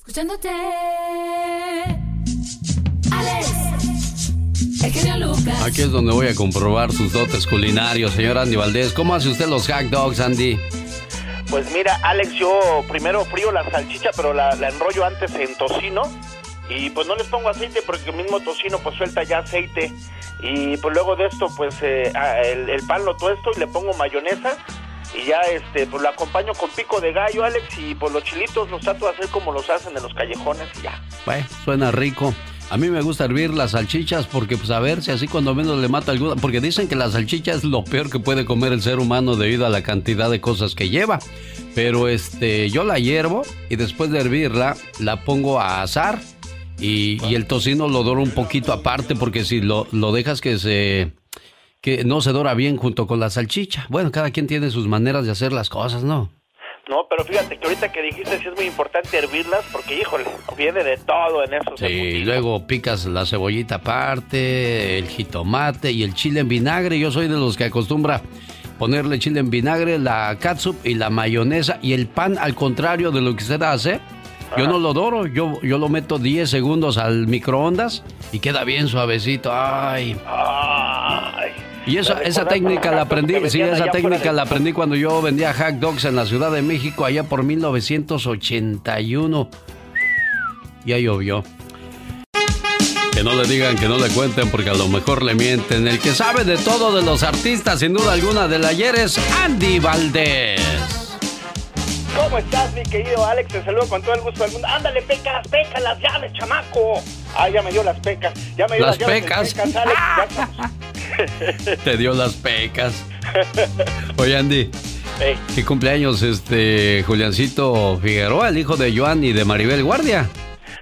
Escuchándote. Alex. El genio Lucas. Aquí es donde voy a comprobar sus dotes culinarios, señor Andy Valdés. ¿Cómo hace usted los hot dogs, Andy? Pues mira, Alex, yo primero frío la salchicha, pero la, la enrollo antes en tocino. Y pues no les pongo aceite porque el mismo tocino pues suelta ya aceite. Y pues luego de esto pues eh, el, el pan lo tuesto y le pongo mayonesa. Y ya este pues lo acompaño con pico de gallo, Alex. Y pues los chilitos los trato de hacer como los hacen en los callejones y ya. Bueno, suena rico. A mí me gusta hervir las salchichas porque, pues, a ver si así cuando menos le mata alguna. Porque dicen que la salchicha es lo peor que puede comer el ser humano debido a la cantidad de cosas que lleva. Pero, este, yo la hiervo y después de hervirla, la pongo a asar. Y, y el tocino lo doro un poquito aparte porque si lo, lo dejas que se. Que no se dora bien junto con la salchicha. Bueno, cada quien tiene sus maneras de hacer las cosas, ¿no? No, pero fíjate que ahorita que dijiste sí es muy importante hervirlas porque, híjole, viene de todo en eso. Sí, luego picas la cebollita aparte, el jitomate y el chile en vinagre. Yo soy de los que acostumbra ponerle chile en vinagre, la catsup y la mayonesa y el pan al contrario de lo que usted hace. Yo no lo doro, yo, yo lo meto 10 segundos al microondas y queda bien suavecito. Ay. Ay. Y esa, esa técnica la aprendí, sí, esa técnica la aprendí cuando yo vendía hot dogs en la Ciudad de México allá por 1981. Ya llovió. Que no le digan, que no le cuenten, porque a lo mejor le mienten. El que sabe de todo de los artistas, sin duda alguna, del ayer es Andy Valdés. ¿Cómo estás, mi querido Alex? Te saludo con todo el gusto del mundo. Ándale, pecas, pecas las llaves, chamaco. Ah, ya me dio las pecas. Ya me dio Las las, pecas. Alex. Te dio las pecas. Oye, Andy. ¿Qué cumpleaños este Juliancito Figueroa, el hijo de Joan y de Maribel Guardia?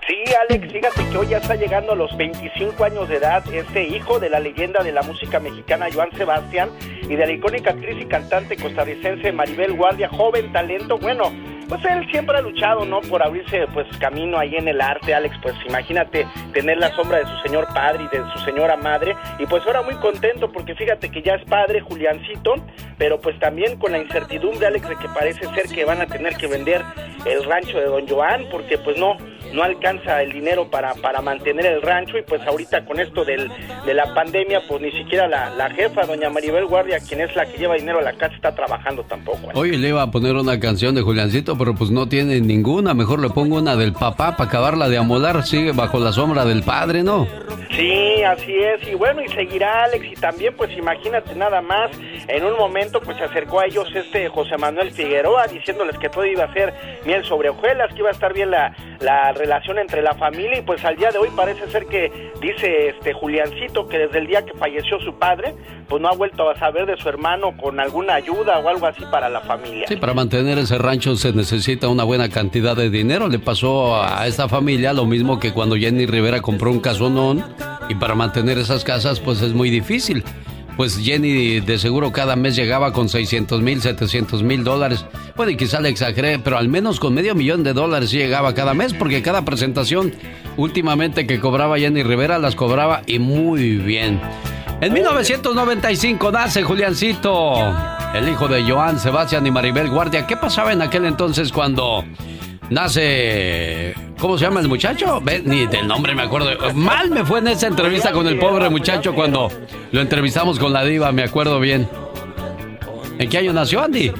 Sí, Alex, fíjate que hoy ya está llegando a los 25 años de edad este hijo de la leyenda de la música mexicana Joan Sebastián y de la icónica actriz y cantante costarricense Maribel Guardia, joven talento. Bueno, pues él siempre ha luchado, ¿no? Por abrirse pues camino ahí en el arte, Alex. Pues imagínate tener la sombra de su señor padre y de su señora madre. Y pues ahora muy contento porque fíjate que ya es padre Juliancito, pero pues también con la incertidumbre, Alex, de que parece ser que van a tener que vender el rancho de Don Joan porque pues no no alcanza el dinero para, para mantener el rancho y pues ahorita con esto del, de la pandemia pues ni siquiera la, la jefa, doña Maribel Guardia, quien es la que lleva dinero a la casa, está trabajando tampoco. ¿eh? Oye, le iba a poner una canción de Juliancito, pero pues no tiene ninguna. Mejor le pongo una del papá para acabarla de amolar. Sigue bajo la sombra del padre, ¿no? Sí, así es, y bueno, y seguirá Alex, y también pues imagínate nada más, en un momento pues se acercó a ellos este José Manuel Figueroa diciéndoles que todo iba a ser miel sobre hojuelas, que iba a estar bien la, la relación entre la familia, y pues al día de hoy parece ser que dice este Juliancito que desde el día que falleció su padre, pues no ha vuelto a saber de su hermano con alguna ayuda o algo así para la familia. Sí, para mantener ese rancho se necesita una buena cantidad de dinero. Le pasó a esta familia lo mismo que cuando Jenny Rivera compró un casonón y para mantener esas casas pues es muy difícil. Pues Jenny de seguro cada mes llegaba con 600 mil, 700 mil dólares. Puede quizá le exageré, pero al menos con medio millón de dólares llegaba cada mes porque cada presentación últimamente que cobraba Jenny Rivera las cobraba y muy bien. En 1995 nace Juliancito, el hijo de Joan Sebastián y Maribel Guardia. ¿Qué pasaba en aquel entonces cuando nace... ¿Cómo se llama el muchacho? Ni del nombre me acuerdo. Mal me fue en esa entrevista con el pobre muchacho cuando lo entrevistamos con la diva, me acuerdo bien. ¿En qué año nació Andy?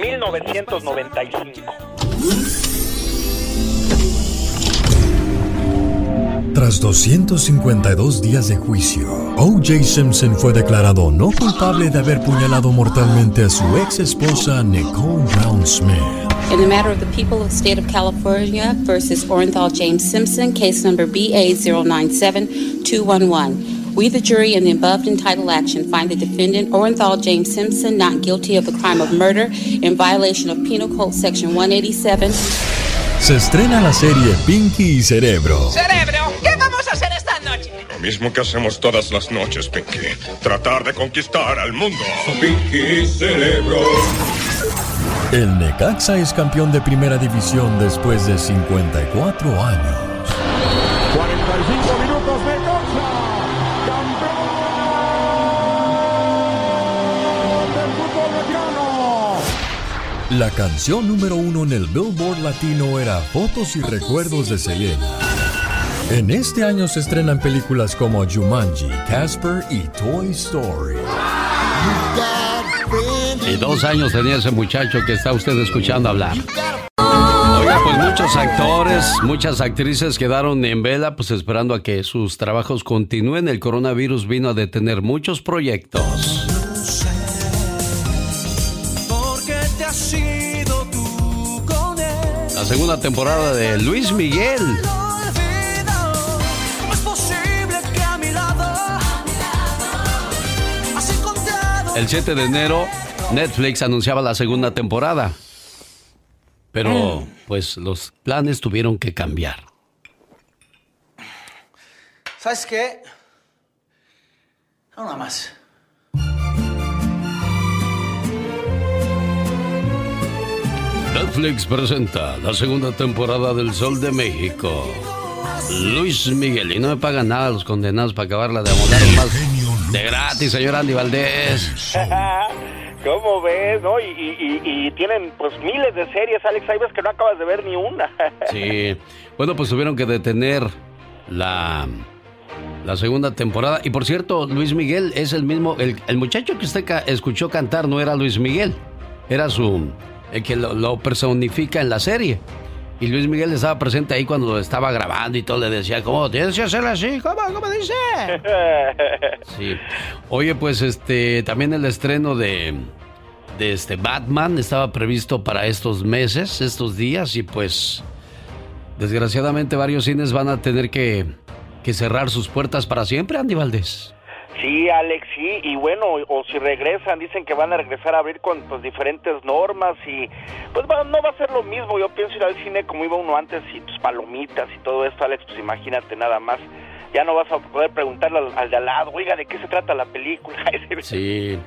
1995. Tras 252 días de juicio, O.J. Simpson fue declarado no culpable de haber puñalado mortalmente a su ex esposa Nicole Brown Smith. In the matter of the people of the state of California versus Orenthal James Simpson, case number BA097211. We, the jury, in the above entitled action, find the defendant, Orenthal James Simpson, not guilty of the crime of murder in violation of Penal Code Section 187. Se estrena la serie Pinky y Cerebro. Cerebro, ¿qué vamos a hacer esta noche? Lo mismo que hacemos todas las noches, Pinky. Tratar de conquistar al mundo. Pinky Cerebro. El Necaxa es campeón de primera división después de 54 años. La canción número uno en el Billboard Latino era Fotos y Recuerdos de Selena. En este año se estrenan películas como Jumanji, Casper y Toy Story. Y dos años tenía ese muchacho que está usted escuchando hablar. Oiga, pues muchos actores, muchas actrices quedaron en vela, pues esperando a que sus trabajos continúen. El coronavirus vino a detener muchos proyectos. La segunda temporada de Luis Miguel. El 7 de enero, Netflix anunciaba la segunda temporada. Pero, pues, los planes tuvieron que cambiar. ¿Sabes qué? Nada más. Netflix presenta la segunda temporada del Sol de México. Luis Miguel, y no me pagan nada los condenados para acabarla de amolar más de gratis, señor Andy Valdés. ¿Cómo ves? ¿no? Y, tienen pues miles de series, Alex. Hay veces que no acabas de ver ni una. sí. Bueno, pues tuvieron que detener la, la segunda temporada. Y por cierto, Luis Miguel es el mismo. El, el muchacho que usted escuchó cantar no era Luis Miguel. Era su. El que lo, personifica en la serie. Y Luis Miguel estaba presente ahí cuando lo estaba grabando y todo le decía, ¿cómo tienes que hacer así? ¿Cómo? ¿Cómo dice? Sí. Oye, pues este, también el estreno de, de este Batman estaba previsto para estos meses, estos días, y pues desgraciadamente varios cines van a tener que, que cerrar sus puertas para siempre, Andy Valdés. Sí, Alex, sí, y bueno, o, si regresan, dicen que van a regresar a abrir con pues, diferentes normas y pues no va a ser lo mismo, yo pienso ir al cine como iba uno antes y tus palomitas y todo esto, Alex, pues imagínate nada más, ya no vas a poder preguntarle al, de al lado, oiga, ¿de qué se trata la película? sí.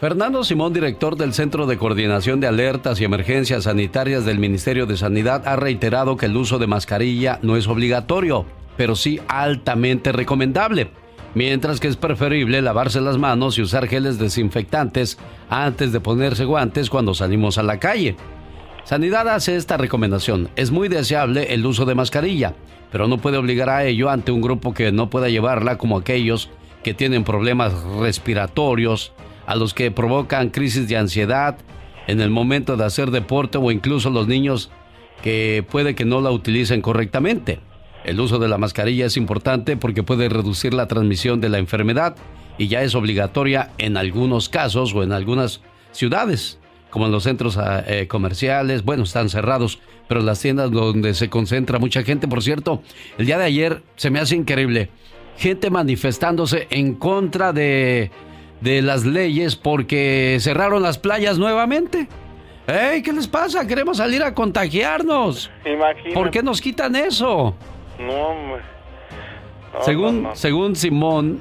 Fernando Simón, director del Centro de Coordinación de Alertas y Emergencias Sanitarias del Ministerio de Sanidad, ha reiterado que el uso de mascarilla no es obligatorio, pero sí altamente recomendable mientras que es preferible lavarse las manos y usar geles desinfectantes antes de ponerse guantes cuando salimos a la calle. Sanidad hace esta recomendación. Es muy deseable el uso de mascarilla, pero no puede obligar a ello ante un grupo que no pueda llevarla como aquellos que tienen problemas respiratorios, a los que provocan crisis de ansiedad en el momento de hacer deporte o incluso los niños que puede que no la utilicen correctamente. El uso de la mascarilla es importante porque puede reducir la transmisión de la enfermedad y ya es obligatoria en algunos casos o en algunas ciudades, como en los centros ah, eh, comerciales. Bueno, están cerrados, pero las tiendas donde se concentra mucha gente, por cierto, el día de ayer se me hace increíble. Gente manifestándose en contra de, de las leyes porque cerraron las playas nuevamente. ¡Ey! ¿Qué les pasa? Queremos salir a contagiarnos. ¿Por qué nos quitan eso? No, según, según Simón,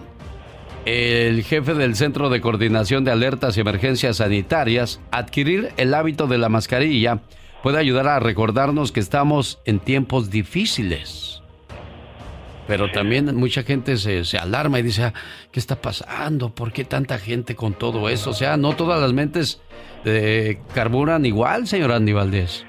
el jefe del Centro de Coordinación de Alertas y Emergencias Sanitarias, adquirir el hábito de la mascarilla puede ayudar a recordarnos que estamos en tiempos difíciles. Pero también mucha gente se, se, alarma y dice, ah, ¿qué está pasando? ¿Por qué tanta gente con todo eso? O sea, no todas las mentes eh, carburan igual, señor Andy Valdés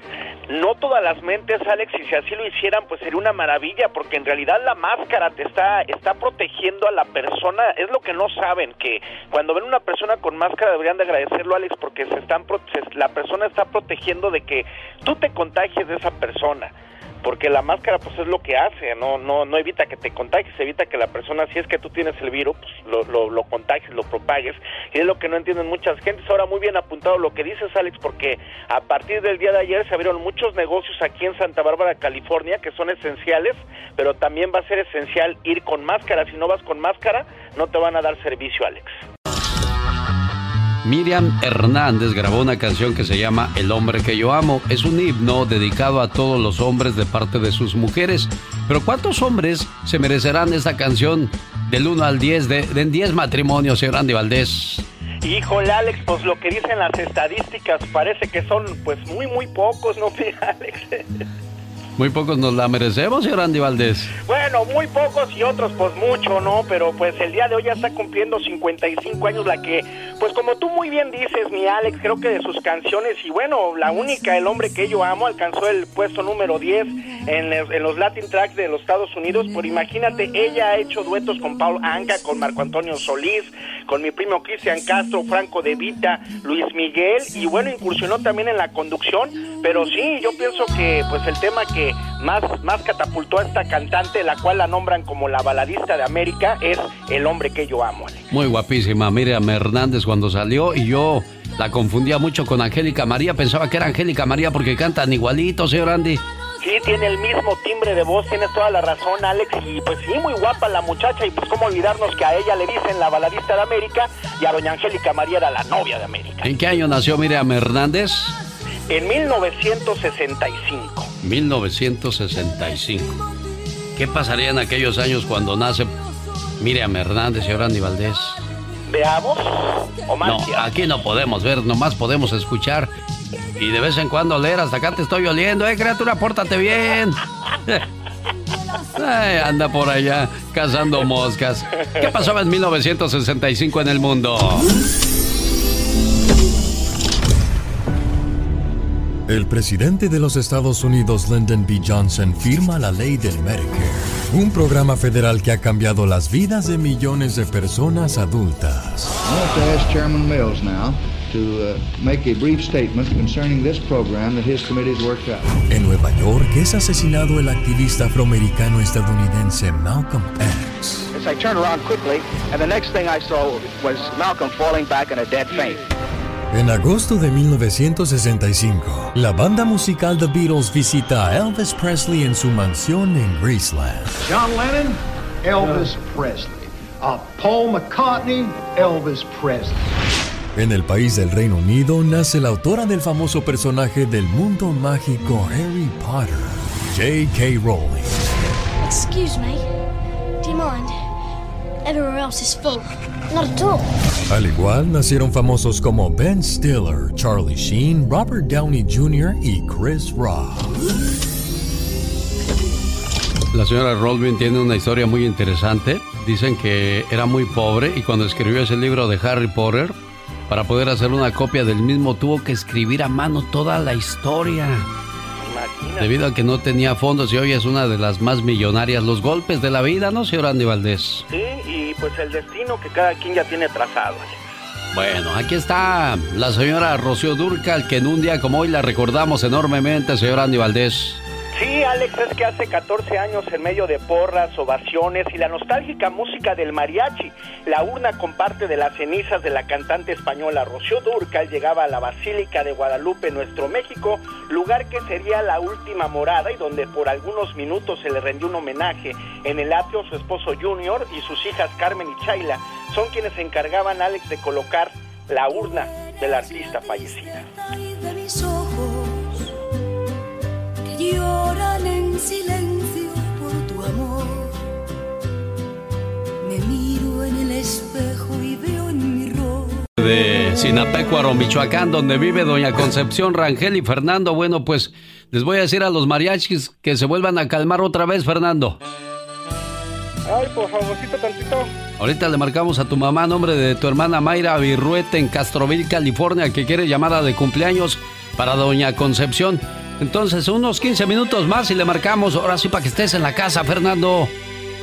no todas las mentes, Alex, y si así lo hicieran, pues sería una maravilla, porque en realidad la máscara te está, está protegiendo a la persona, es lo que no saben, que cuando ven una persona con máscara deberían de agradecerlo, Alex, porque se están, la persona está protegiendo de que tú te contagies de esa persona porque la máscara pues es lo que hace, no no no evita que te contagies, evita que la persona, si es que tú tienes el virus, pues, lo, lo, contagies, lo propagues, y es lo que no entienden muchas gentes. Ahora muy bien apuntado lo que dices, Alex, porque a partir del día de ayer se abrieron muchos negocios aquí en Santa Bárbara, California, que son esenciales, pero también va a ser esencial ir con máscara. Si no vas con máscara, no te van a dar servicio, Alex. Miriam Hernández grabó una canción que se llama El hombre que yo amo. Es un himno dedicado a todos los hombres de parte de sus mujeres. Pero ¿cuántos hombres se merecerán esta canción del 1 al 10 de, de 10 matrimonios, señor Andy Valdés? Híjole, Alex, pues lo que dicen las estadísticas parece que son pues muy, muy pocos, ¿no, Alex? Muy pocos nos la merecemos, señor Andy Valdés. Bueno, muy pocos y otros pues mucho, ¿no? Pero pues el día de hoy ya está cumpliendo 55 años la que, pues como tú muy bien dices, mi Alex, creo que de sus canciones y bueno, la única, el hombre que yo amo, alcanzó el puesto número 10 en, los Latin Tracks de los Estados Unidos. Por imagínate, ella ha hecho duetos con Paul Anka, con Marco Antonio Solís, con mi primo Cristian Castro, Franco De Vita, Luis Miguel y bueno, incursionó también en la conducción. Pero sí, yo pienso que pues el tema que más, más catapultó a esta cantante, la cual la nombran como la baladista de América, es El hombre que yo amo. Muy guapísima, Miriam Hernández cuando salió y yo la confundía mucho con Angélica María, pensaba que era Angélica María porque cantan igualito, señor Andy. Sí, tiene el mismo timbre de voz, tienes toda la razón, Alex. Y pues sí, muy guapa la muchacha. Y pues cómo olvidarnos que a ella le dicen la baladista de América y a doña Angélica María era la novia de América. ¿En qué año nació Miriam Hernández? En 1965. 1965. ¿Qué pasaría en aquellos años cuando nace Miriam Hernández y ahora Andy Valdés? ¿Veamos? ¿O no, aquí no podemos ver, nomás podemos escuchar y de vez en cuando leer. Hasta acá te estoy oliendo, eh, criatura, pórtate bien. anda por allá cazando moscas. ¿Qué pasaba en 1965 en el mundo? El presidente de los Estados Unidos, Lyndon B. Johnson, firma la ley del Medicare, un programa federal que ha cambiado las vidas de millones de personas adultas. Chairman Mills now to uh, make a brief statement concerning this program that his committee has worked out. En Nueva York es asesinado el activista afroamericano estadounidense Malcolm X. As I turned around quickly, and the next thing I saw was Malcolm falling back in a dead faint. En agosto de 1965, la banda musical The Beatles visita a Elvis Presley en su mansión en Graceland. John Lennon, Elvis Presley. Uh, Paul McCartney, Elvis Presley. En el país del Reino Unido nace la autora del famoso personaje del mundo mágico Harry Potter, J.K. Rowling. Excuse me, do you mind? Everywhere else is full. Al igual nacieron famosos como Ben Stiller, Charlie Sheen, Robert Downey Jr. y Chris Rock. La señora Rowling tiene una historia muy interesante. Dicen que era muy pobre y cuando escribió ese libro de Harry Potter, para poder hacer una copia del mismo tuvo que escribir a mano toda la historia. Debido a que no tenía fondos y hoy es una de las más millonarias. Los golpes de la vida, ¿no, señor Andy Valdés? Sí, y pues el destino que cada quien ya tiene trazado. Bueno, aquí está la señora Rocío Durcal, que en un día como hoy la recordamos enormemente, señor Andy Valdés. Sí, Alex, es que hace 14 años en medio de porras, ovaciones y la nostálgica música del mariachi, la urna con parte de las cenizas de la cantante española Rocío Durcal llegaba a la Basílica de Guadalupe, nuestro México, lugar que sería la última morada y donde por algunos minutos se le rendió un homenaje. En el atrio su esposo Junior y sus hijas Carmen y Chayla son quienes se encargaban, Alex, de colocar la urna del artista fallecida lloran en silencio por tu amor. Me miro en el espejo y veo en mi rostro. De Sinapecuaro, Michoacán, donde vive doña Concepción Rangel y Fernando. Bueno, pues les voy a decir a los mariachis que se vuelvan a calmar otra vez, Fernando. Ay, por favorcito tantito. Ahorita le marcamos a tu mamá nombre de tu hermana Mayra Virruete en Castroville, California, que quiere llamada de cumpleaños para doña Concepción. Entonces, unos 15 minutos más y le marcamos. Ahora sí, para que estés en la casa, Fernando.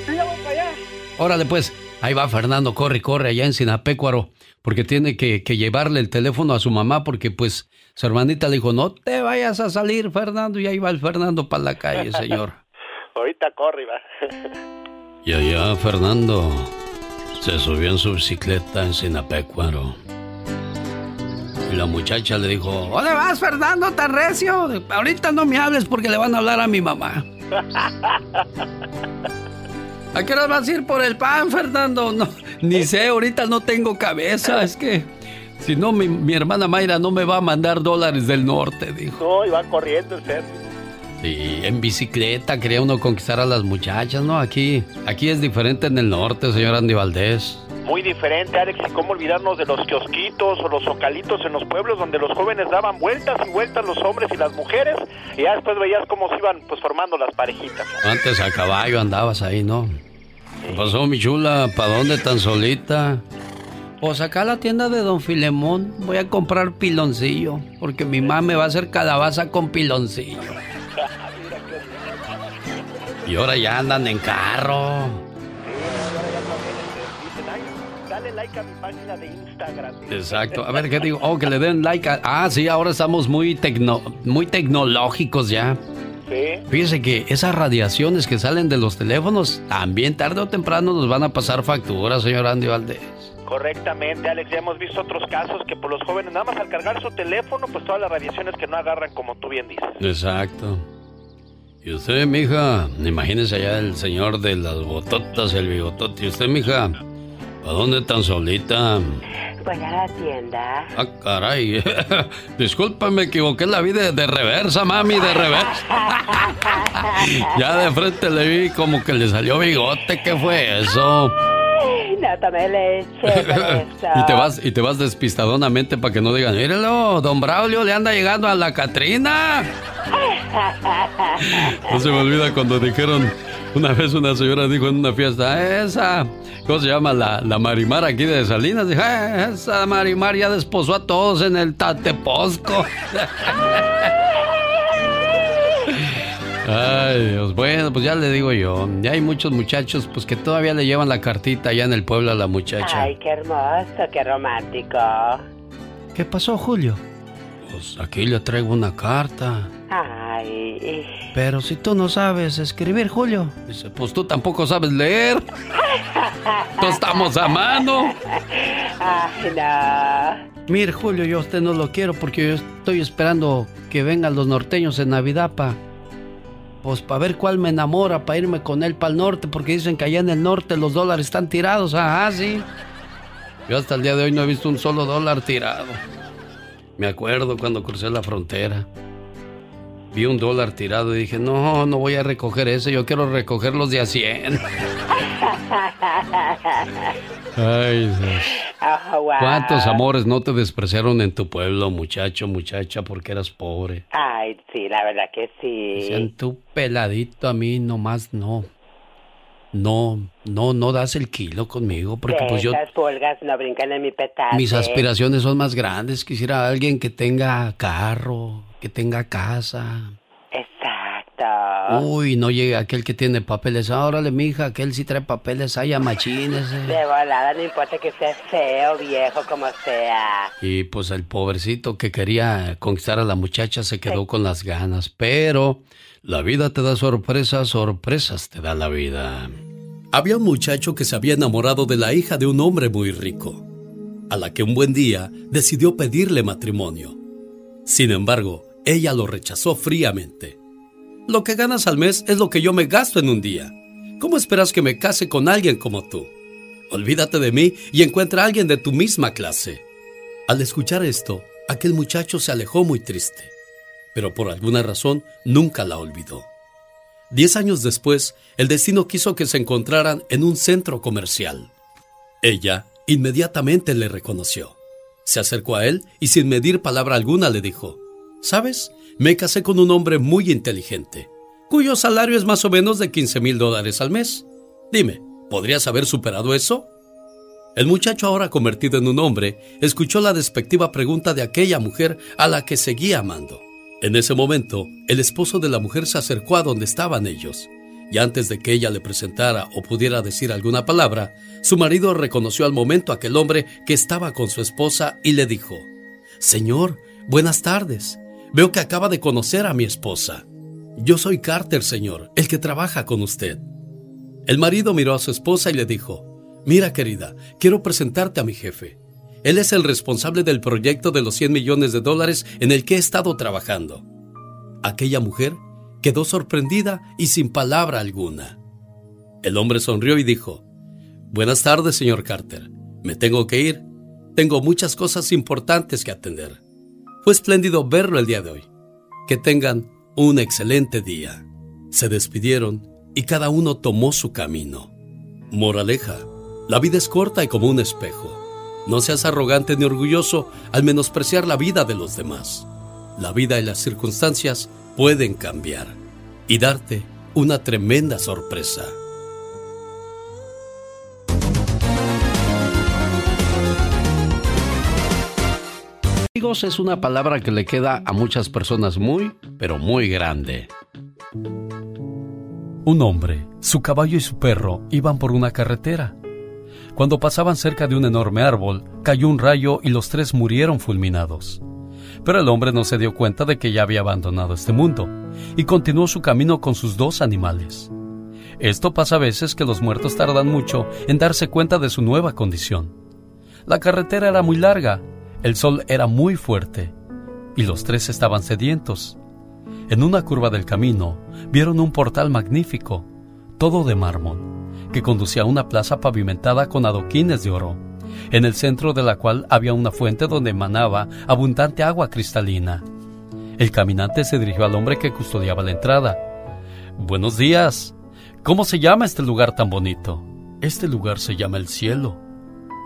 Sí, ya voy para allá. Órale, pues. Ahí va Fernando, corre, corre, allá en Sinapecuaro. Porque tiene que, llevarle el teléfono a su mamá, porque pues su hermanita le dijo, no te vayas a salir, Fernando. Y ahí va el Fernando para la calle, señor. Ahorita corre, va. y allá Fernando se subió en su bicicleta en Sinapecuaro. Y la muchacha le dijo, ¿dónde vas, Fernando, tan recio? Ahorita no me hables porque le van a hablar a mi mamá. ¿A qué hora vas a ir por el pan, Fernando? No, ni sé, ahorita no tengo cabeza, es que... Si no, mi, hermana Mayra no me va a mandar dólares del norte, dijo. No, y va corriendo usted. Sí, en bicicleta quería uno conquistar a las muchachas, ¿no? Aquí, aquí es diferente en el norte, señor Andy Valdés. Muy diferente, Alex, y cómo olvidarnos de los kiosquitos o los zocalitos en los pueblos donde los jóvenes daban vueltas y vueltas los hombres y las mujeres, y ya después veías cómo se iban pues formando las parejitas. Antes a caballo andabas ahí, ¿no? ¿Qué pasó, mi chula? ¿Para dónde tan solita? Pues acá a la tienda de Don Filemón voy a comprar piloncillo, porque mi mamá me va a hacer calabaza con piloncillo. Y ahora ya andan en carro. Like a mi página de Instagram. Exacto. A ver, ¿qué digo? Oh, que le den like a... Ah, sí, ahora estamos muy, tecno... muy tecnológicos ya. Sí. Fíjese que esas radiaciones que salen de los teléfonos, también tarde o temprano nos van a pasar facturas, señor Andy Valdés. Correctamente, Alex. Ya hemos visto otros casos que por los jóvenes, nada más al cargar su teléfono, pues todas las radiaciones que no agarran, como tú bien dices. Exacto. Y usted, mija, imagínese allá el señor de las bototas, el bigotote. Y usted, mija, ¿a dónde tan solita? Voy a la tienda. Ah, caray. Disculpa, me equivoqué la vida de reversa, mami, de reversa. ya de frente le vi como que le salió bigote. ¿Qué fue eso? no tomé leche y te vas y te vas despistadonamente para que no digan, mírelo, don Braulio le anda llegando a la Catrina. No se me olvida cuando dijeron, una vez una señora dijo en una fiesta, esa, ¿cómo se llama? La, la Marimar aquí de Salinas. Dijo, "Eh, esa Marimar ya desposó a todos en el Tateposco. Ay, Dios. Bueno, pues ya le digo yo. Ya hay muchos muchachos pues que todavía le llevan la cartita allá en el pueblo a la muchacha. Ay, qué hermoso, qué romántico. ¿Qué pasó, Julio? Pues aquí le traigo una carta. Ay. Pero si tú no sabes escribir, Julio. Dice, pues tú tampoco sabes leer. No estamos a mano. Ay, no. Mire, Julio, yo a usted no lo quiero porque yo estoy esperando que vengan los norteños en Navidad pa... Pues para ver cuál me enamora, para irme con él para el norte, porque dicen que allá en el norte los dólares están tirados. Ajá, sí. Yo hasta el día de hoy no he visto un solo dólar tirado. Me acuerdo cuando crucé la frontera. Vi un dólar tirado y dije, no, no voy a recoger ese, yo quiero recoger los de a 100. Ay, Dios. Oh, wow. ¿Cuántos amores no te despreciaron en tu pueblo, muchacho, muchacha, porque eras pobre? Ay, sí, la verdad que sí. Decían, tú peladito a mí nomás no. No, no, no das el kilo conmigo, porque pues yo... Esas pulgas no brincan en mi petate. Mis aspiraciones son más grandes. Quisiera alguien que tenga carro, que tenga casa. Exacto. Uy, no llega aquel que tiene papeles. Órale, mija, aquel sí trae papeles. Ay, machines. De volada, no importa que sea feo, viejo, como sea. Y pues el pobrecito que quería conquistar a la muchacha se quedó con las ganas. Pero la vida te da sorpresas, sorpresas te da la vida. Había un muchacho que se había enamorado de la hija de un hombre muy rico, a la que un buen día decidió pedirle matrimonio. Sin embargo, ella lo rechazó fríamente. Lo que ganas al mes es lo que yo me gasto en un día. ¿Cómo esperas que me case con alguien como tú? Olvídate de mí y encuentra a alguien de tu misma clase. Al escuchar esto, aquel muchacho se alejó muy triste, pero por alguna razón nunca la olvidó. Diez años después, el destino quiso que se encontraran en un centro comercial. Ella inmediatamente le reconoció. Se acercó a él y sin medir palabra alguna le dijo, ¿Sabes? Me casé con un hombre muy inteligente, cuyo salario es más o menos de 15 mil dólares al mes. Dime, ¿podrías haber superado eso? El muchacho, ahora convertido en un hombre, escuchó la despectiva pregunta de aquella mujer a la que seguía amando. En ese momento, el esposo de la mujer se acercó a donde estaban ellos, y antes de que ella le presentara o pudiera decir alguna palabra, su marido reconoció al momento a aquel hombre que estaba con su esposa y le dijo, Señor, buenas tardes. Veo que acaba de conocer a mi esposa. Yo soy Carter, señor, el que trabaja con usted. El marido miró a su esposa y le dijo, Mira, querida, quiero presentarte a mi jefe. Él es el responsable del proyecto de los 100 millones de dólares en el que he estado trabajando. Aquella mujer quedó sorprendida y sin palabra alguna. El hombre sonrió y dijo, Buenas tardes, señor Carter. Me tengo que ir. Tengo muchas cosas importantes que atender. Fue espléndido verlo el día de hoy. Que tengan un excelente día. Se despidieron y cada uno tomó su camino. Moraleja, La vida es corta y como un espejo. No seas arrogante ni orgulloso al menospreciar la vida de los demás. La vida y las circunstancias pueden cambiar y darte una tremenda sorpresa. Amigos es una palabra que le queda a muchas personas muy, pero muy grande. Un hombre, su caballo y su perro iban por una carretera. Cuando pasaban cerca de un enorme árbol, cayó un rayo y los tres murieron fulminados. Pero el hombre no se dio cuenta de que ya había abandonado este mundo y continuó su camino con sus dos animales. Esto pasa a veces que los muertos tardan mucho en darse cuenta de su nueva condición. La carretera era muy larga, el sol era muy fuerte y los tres estaban sedientos. En una curva del camino vieron un portal magnífico, todo de mármol que conducía a una plaza pavimentada con adoquines de oro, en el centro de la cual había una fuente donde emanaba abundante agua cristalina. El caminante se dirigió al hombre que custodiaba la entrada. Buenos días. ¿Cómo se llama este lugar tan bonito? Este lugar se llama el cielo.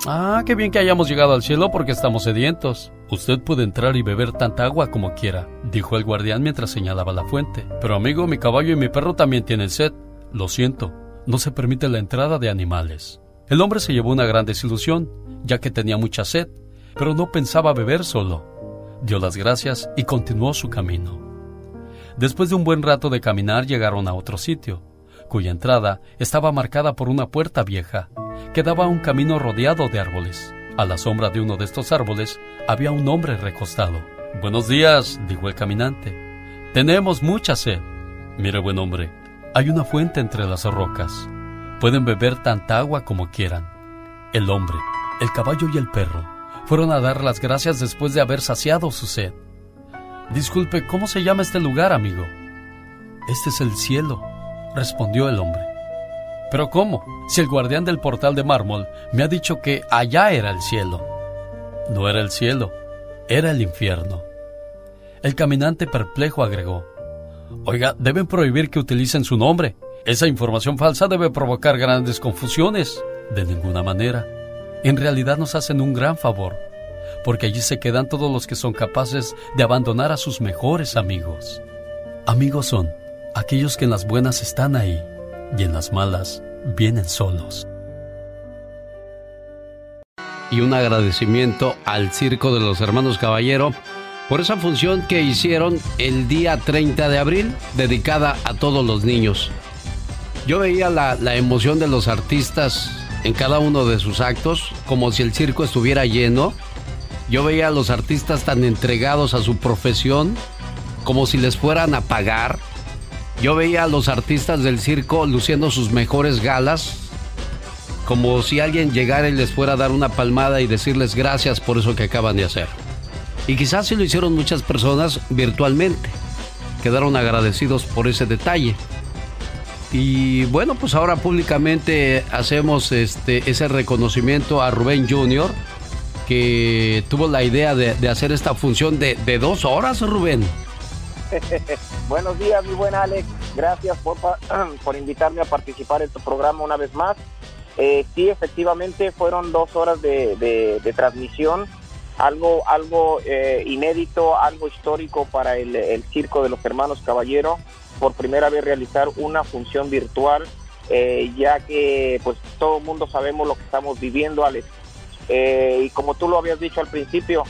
Ah, qué bien que hayamos llegado al cielo porque estamos sedientos. Usted puede entrar y beber tanta agua como quiera, dijo el guardián mientras señalaba la fuente. Pero amigo, mi caballo y mi perro también tienen sed. Lo siento, no se permite la entrada de animales. El hombre se llevó una gran desilusión, ya que tenía mucha sed, pero no pensaba beber solo. Dio las gracias y continuó su camino. Después de un buen rato de caminar llegaron a otro sitio, cuya entrada estaba marcada por una puerta vieja, que daba a un camino rodeado de árboles. A la sombra de uno de estos árboles había un hombre recostado. Buenos días, dijo el caminante. Tenemos mucha sed. Mire, buen hombre, hay una fuente entre las rocas. Pueden beber tanta agua como quieran. El hombre, el caballo y el perro fueron a dar las gracias después de haber saciado su sed. Disculpe, ¿cómo se llama este lugar, amigo? Este es el cielo, respondió el hombre. Pero ¿cómo? Si el guardián del portal de mármol me ha dicho que allá era el cielo. No era el cielo, era el infierno. El caminante perplejo agregó, Oiga, deben prohibir que utilicen su nombre. Esa información falsa debe provocar grandes confusiones. De ninguna manera. En realidad nos hacen un gran favor, porque allí se quedan todos los que son capaces de abandonar a sus mejores amigos. Amigos son aquellos que en las buenas están ahí y en las malas vienen solos. Y un agradecimiento al Circo de los Hermanos Caballero por esa función que hicieron el día 30 de abril, dedicada a todos los niños. Yo veía la, emoción de los artistas en cada uno de sus actos, como si el circo estuviera lleno. Yo veía a los artistas tan entregados a su profesión, como si les fueran a pagar. Yo veía a los artistas del circo luciendo sus mejores galas, como si alguien llegara y les fuera a dar una palmada y decirles gracias por eso que acaban de hacer. Y quizás sí lo hicieron muchas personas virtualmente. Quedaron agradecidos por ese detalle. Y bueno, pues ahora públicamente hacemos este, ese reconocimiento a Rubén Jr., que tuvo la idea de, hacer esta función de, dos horas, Rubén. Buenos días, mi buen Alex. Gracias por, por invitarme a participar en tu programa una vez más. Eh, sí, efectivamente, fueron dos horas de, de transmisión algo, algo eh, inédito, algo histórico para el, Circo de los Hermanos Caballero, por primera vez realizar una función virtual, eh, ya que pues todo el mundo sabemos lo que estamos viviendo, Alex. Eh, y como tú lo habías dicho al principio,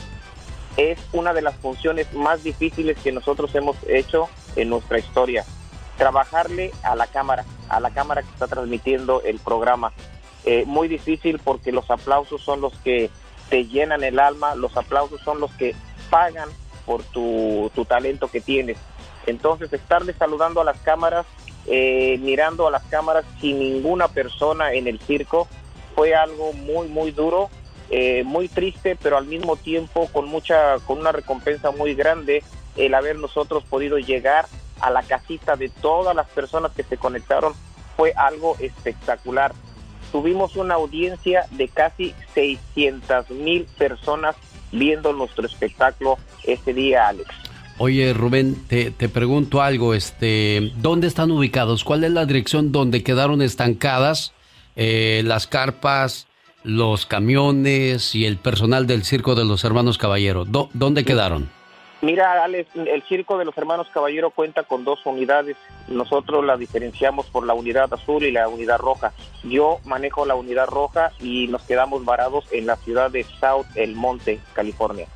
es una de las funciones más difíciles que nosotros hemos hecho en nuestra historia. Trabajarle a la cámara, a la cámara que está transmitiendo el programa. muy difícil porque los aplausos son los que te llenan el alma, los aplausos son los que pagan por tu, talento que tienes. Entonces, estarle saludando a las cámaras, eh, mirando a las cámaras sin ninguna persona en el circo, fue algo muy, muy duro, eh, muy triste, pero al mismo tiempo con mucha, con una recompensa muy grande el haber nosotros podido llegar a la casita de todas las personas que se conectaron fue algo espectacular tuvimos una audiencia de casi 600 mil personas viendo nuestro espectáculo este día, Alex. Oye, Rubén, te, te, pregunto algo, este, ¿dónde están ubicados? ¿Cuál es la dirección donde quedaron estancadas eh, las carpas, los camiones y el personal del circo de los hermanos Caballero. ¿Dónde quedaron? Mira, Alex, el circo de los hermanos Caballero cuenta con dos unidades. Nosotros la diferenciamos por la unidad azul y la unidad roja. Yo manejo la unidad roja y nos quedamos varados en la ciudad de South El Monte, California.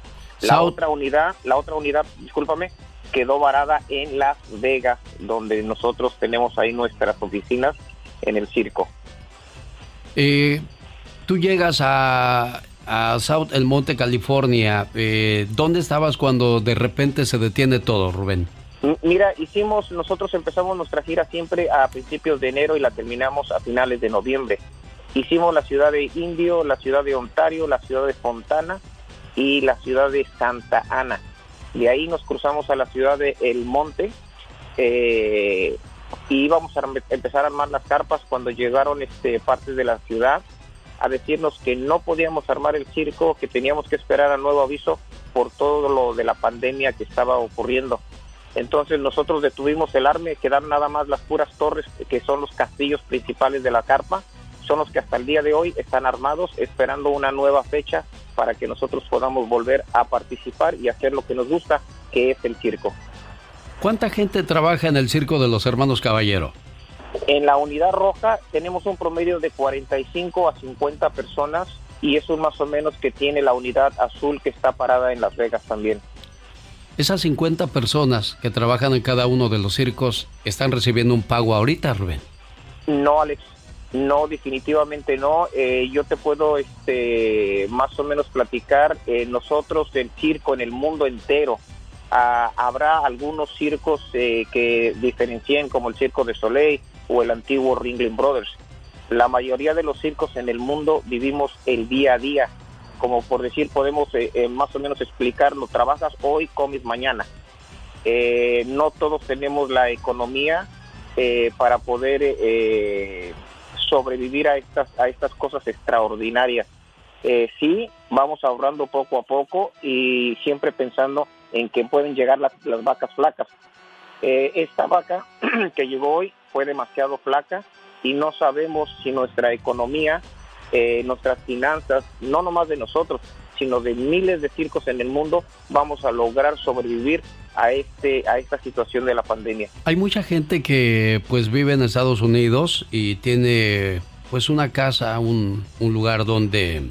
La otra unidad, la otra unidad, discúlpame, quedó varada en Las Vegas, donde nosotros tenemos ahí nuestras oficinas en el circo. Eh, tú llegas a South El Monte, California. Eh, ¿Dónde estabas cuando de repente se detiene todo, Rubén? Mira, hicimos, nosotros empezamos nuestra gira siempre a principios de enero y la terminamos a finales de noviembre. Hicimos la ciudad de Indio, la ciudad de Ontario, la ciudad de Fontana y la ciudad de Santa Ana. De ahí nos cruzamos a la ciudad de El Monte eh, y íbamos a empezar a armar las carpas cuando llegaron este, partes de la ciudad a decirnos que no podíamos armar el circo, que teníamos que esperar a nuevo aviso por todo lo de la pandemia que estaba ocurriendo. Entonces nosotros detuvimos el arme, quedaron nada más las puras torres que son los castillos principales de la carpa, son los que hasta el día de hoy están armados esperando una nueva fecha para que nosotros podamos volver a participar y hacer lo que nos gusta, que es el circo. ¿Cuánta gente trabaja en el circo de los hermanos Caballero? En la unidad roja tenemos un promedio de 45 a 50 personas y eso es más o menos que tiene la unidad azul que está parada en Las Vegas también. Esas 50 personas que trabajan en cada uno de los circos están recibiendo un pago ahorita, Rubén. No, Alex, no, definitivamente no. Eh, yo te puedo este, más o menos platicar. Eh, nosotros del circo en el mundo entero ah, habrá algunos circos eh, que diferencien como el Circo de Soleil, o el antiguo Ringling Brothers. La mayoría de los circos en el mundo vivimos el día a día, como por decir, podemos eh, eh, más o menos explicarlo, trabajas hoy, comes mañana. Eh, no todos tenemos la economía para poder sobrevivir a estas, a estas cosas extraordinarias. sí, vamos ahorrando poco a poco y siempre pensando en que pueden llegar las, las vacas flacas. esta vaca que llegó hoy fue demasiado flaca y no sabemos si nuestra economía, eh, nuestras finanzas, no nomás de nosotros, sino de miles de circos en el mundo, vamos a lograr sobrevivir a este a esta situación de la pandemia. Hay mucha gente que pues vive en Estados Unidos y tiene pues una casa, un, un lugar donde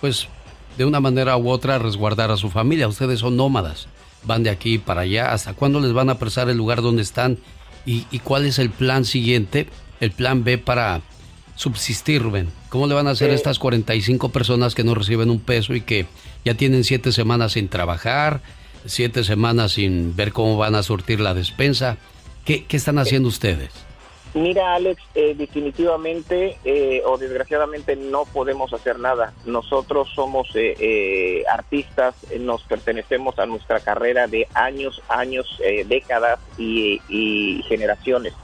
pues de una manera u otra resguardar a su familia. Ustedes son nómadas, van de aquí para allá. ¿Hasta cuándo les van a prestar el lugar donde están ¿Y, cuál es el plan siguiente, el plan B para subsistir, Rubén? ¿Cómo le van a hacer eh. estas 45 personas que no reciben un peso y que ya tienen siete semanas sin trabajar, siete semanas sin ver cómo van a surtir la despensa? ¿Qué, están haciendo ustedes? Mira, Alex, eh, definitivamente eh, o desgraciadamente no podemos hacer nada. Nosotros somos eh, artistas, nos pertenecemos a nuestra carrera de años, años, décadas y, generaciones.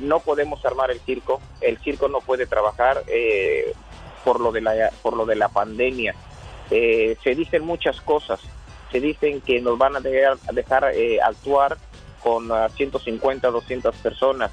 no podemos armar el circo, el circo no puede trabajar por lo de la por lo de la pandemia. se dicen muchas cosas, se dicen que nos van a dejar, dejar actuar con 150, 200 personas.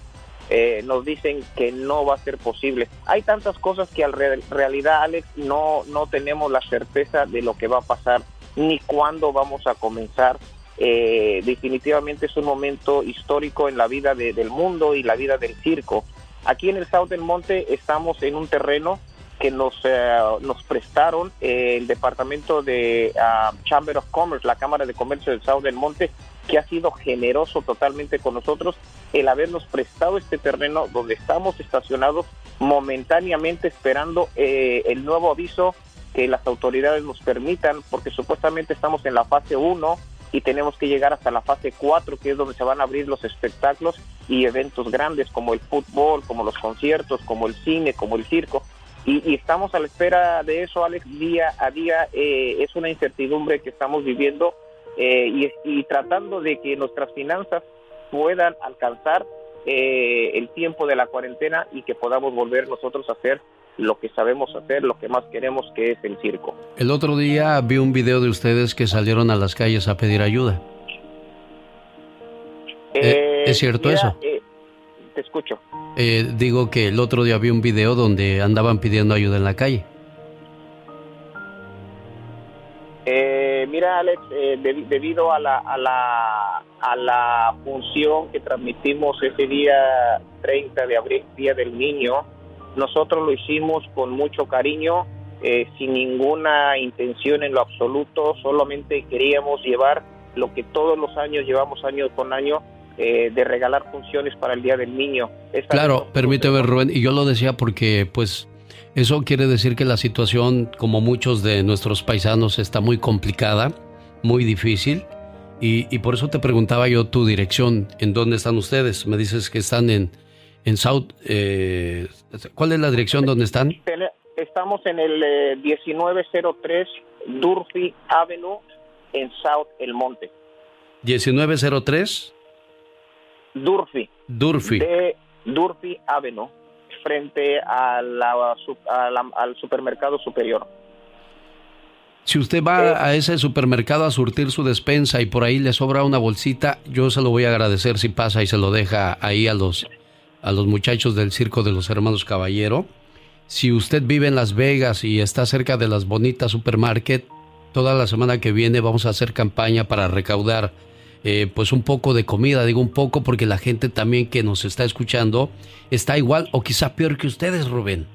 Eh, nos dicen que no va a ser posible. Hay tantas cosas que en realidad, Alex, no, no tenemos la certeza de lo que va a pasar ni cuándo vamos a comenzar. Eh, definitivamente es un momento histórico en la vida del mundo y la vida del circo. Aquí en el South Monte estamos en un terreno que nos, eh, nos prestaron el departamento de ah, Chamber of Commerce, la Cámara de Comercio del South Monte, que ha sido generoso totalmente con nosotros el habernos prestado este terreno donde estamos estacionados momentáneamente esperando eh, el nuevo aviso que las autoridades nos permitan, porque supuestamente estamos en la fase 1 y tenemos que llegar hasta la fase 4, que es donde se van a abrir los espectáculos y eventos grandes como el fútbol, como los conciertos, como el cine, como el circo. Y, estamos a la espera de eso, Alex, día a día. Eh, es una incertidumbre que estamos viviendo eh, y, tratando de que nuestras finanzas puedan alcanzar eh, el tiempo de la cuarentena y que podamos volver nosotros a hacer lo que sabemos hacer, lo que más queremos que es el circo. El otro día vi un video de ustedes que salieron a las calles a pedir ayuda. Eh, ¿Es cierto eso? te escucho. Eh, digo que el otro día vi un video donde andaban pidiendo ayuda en la calle. Eh, mira, Alex, eh, debido a la, a, la, a la función que transmitimos ese día 30 de abril, Día del Niño, nosotros lo hicimos con mucho cariño, eh, sin ninguna intención en lo absoluto, solamente queríamos llevar lo que todos los años llevamos año con año, eh, de regalar funciones para el Día del Niño. claro, permíteme Rubén, y yo lo decía porque pues eso quiere decir que la situación, como muchos de nuestros paisanos, está muy complicada, muy difícil. Y, por eso te preguntaba yo tu dirección, ¿en dónde están ustedes? Me dices que están en, en South... Eh, ¿Cuál es la dirección donde están? Estamos en el 1903 eh, Durfee Avenue en South El Monte. 1903 Durfee. Durfee. De Durfee Avenue, frente a la, al supermercado superior. Si usted va eh. a ese supermercado a surtir su despensa y por ahí le sobra una bolsita, yo se lo voy a agradecer si pasa y se lo deja ahí a los, a los muchachos del Circo de los Hermanos Caballero. Si usted vive en Las Vegas y está cerca de las bonitas supermarket, toda la semana que viene vamos a hacer campaña para recaudar eh, pues un poco de comida, digo un poco porque la gente también que nos está escuchando está igual o quizá peor que ustedes, Rubén.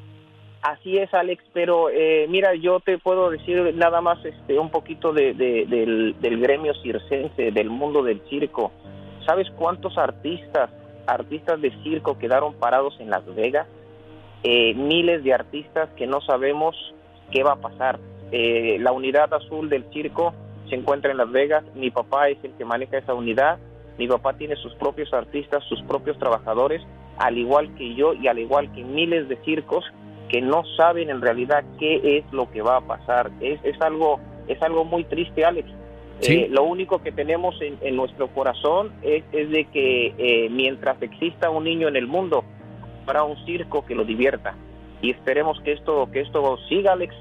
Así es, Alex, pero eh, mira, yo te puedo decir nada más este, un poquito de, del, gremio circense, del mundo del circo. ¿Sabes cuántos artistas, artistas de circo quedaron parados en Las Vegas? Eh, miles de artistas que no sabemos qué va a pasar. la unidad azul del circo se encuentra en Las Vegas, mi papá es el que maneja esa unidad, mi papá tiene sus propios artistas, sus propios trabajadores, al igual que yo y al igual que miles de circos que no saben en realidad qué es lo que va a pasar. Es, es algo es algo muy triste, Alex. Eh, lo único que tenemos en, nuestro corazón es, es de que eh, mientras exista un niño en el mundo, habrá un circo que lo divierta. Y esperemos que esto, que esto siga, Alex,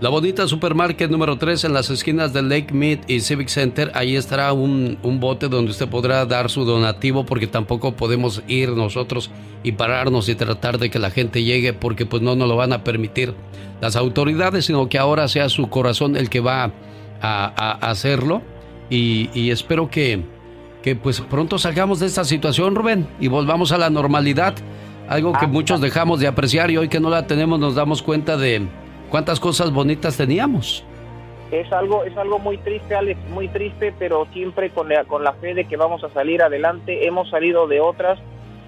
la bonita supermarket número 3 en las esquinas de Lake Mead y Civic Center. Ahí estará un, bote donde usted podrá dar su donativo porque tampoco podemos ir nosotros y pararnos y tratar de que la gente llegue porque pues no nos lo van a permitir las autoridades, sino que ahora sea su corazón el que va a, hacerlo. Y, espero que, que pues pronto salgamos de esta situación, Rubén, y volvamos a la normalidad. Algo que ah, muchos dejamos de apreciar y hoy que no la tenemos nos damos cuenta de cuántas cosas bonitas teníamos. Es algo, es algo muy triste, Alex, muy triste, pero siempre con la, con la fe de que vamos a salir adelante. Hemos salido de otras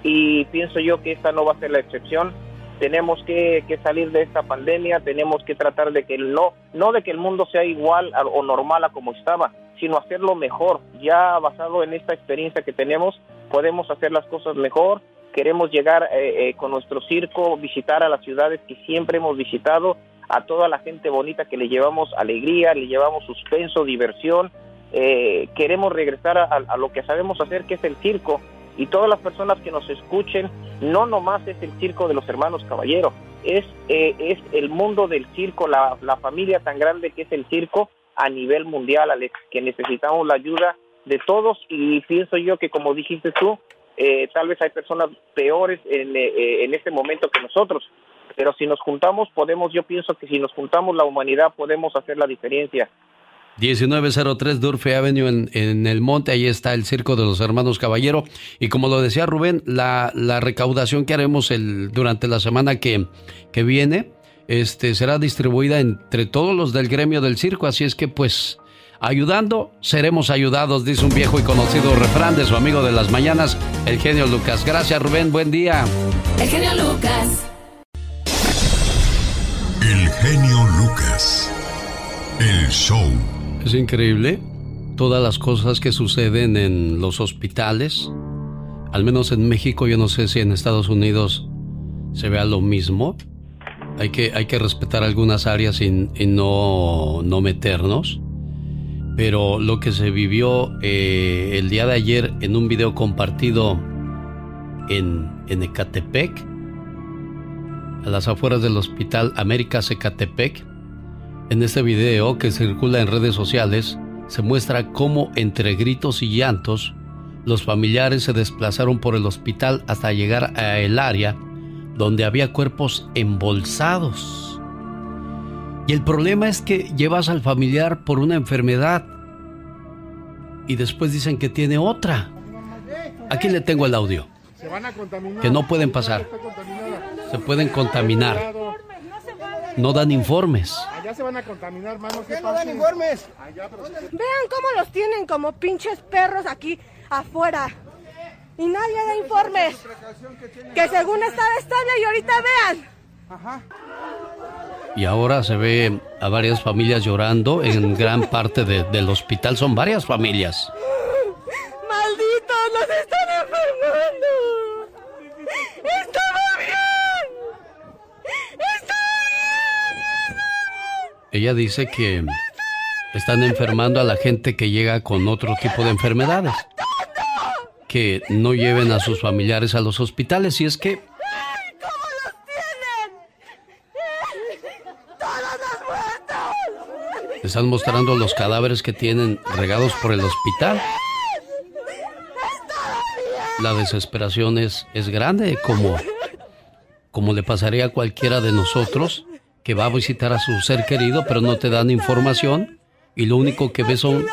y pienso yo que esta no va a ser la excepción. Tenemos que, salir de esta pandemia, tenemos que tratar de que no, no de que el mundo sea igual o normal a como estaba, sino hacerlo mejor. Ya basado en esta experiencia que tenemos, podemos hacer las cosas mejor. Queremos llegar eh, eh, con nuestro circo, visitar a las ciudades que siempre hemos visitado a toda la gente bonita que le llevamos alegría, le llevamos suspenso, diversión. Eh, queremos regresar a, lo que sabemos hacer, que es el circo. Y todas las personas que nos escuchen, no nomás es el circo de los hermanos caballeros, es, eh, es el mundo del circo, la, familia tan grande que es el circo a nivel mundial, que necesitamos la ayuda de todos y pienso yo que como dijiste tú, eh, tal vez hay personas peores en, en este momento que nosotros, pero si nos juntamos, podemos, yo pienso que si nos juntamos la humanidad podemos hacer la diferencia. 1903 Durfe Avenue en, en, el monte, ahí está el Circo de los Hermanos Caballero. Y como lo decía Rubén, la, la recaudación que haremos el, durante la semana que, que viene este, será distribuida entre todos los del gremio del circo. Así es que pues ayudando, seremos ayudados, dice un viejo y conocido refrán de su amigo de las mañanas, el genio Lucas. Gracias Rubén, buen día. El genio Lucas. El genio Lucas. El show. Es increíble todas las cosas que suceden en los hospitales. Al menos en México, yo no sé si en Estados Unidos se vea lo mismo. Hay que, hay que respetar algunas áreas y, no, no, meternos. Pero lo que se vivió eh, el día de ayer en un video compartido en, en Ecatepec, a las afueras del Hospital América Zacatepec. En este video que circula en redes sociales se muestra cómo entre gritos y llantos los familiares se desplazaron por el hospital hasta llegar a el área donde había cuerpos embolsados. Y el problema es que llevas al familiar por una enfermedad y después dicen que tiene otra. Aquí le tengo el audio. Que no pueden pasar. Se pueden contaminar. No dan informes. Allá se van a contaminar, mano. ¿Qué no dan informes? Vean cómo los tienen como pinches perros aquí afuera. Y nadie da informes. Que según estaba estable y ahorita vean. Ajá. Y ahora se ve a varias familias llorando en gran parte del hospital. Son varias familias. ¡Malditos! ¡Los están enfermando! ¡Estaba bien! ¡Estaba bien! Ella dice que están enfermando a la gente que llega con otro tipo de enfermedades. Que no lleven a sus familiares a los hospitales. Y es que Están mostrando los cadáveres que tienen regados por el hospital. La desesperación es, es grande, como, como le pasaría a cualquiera de nosotros que va a visitar a su ser querido, pero no te dan información y lo único que ve son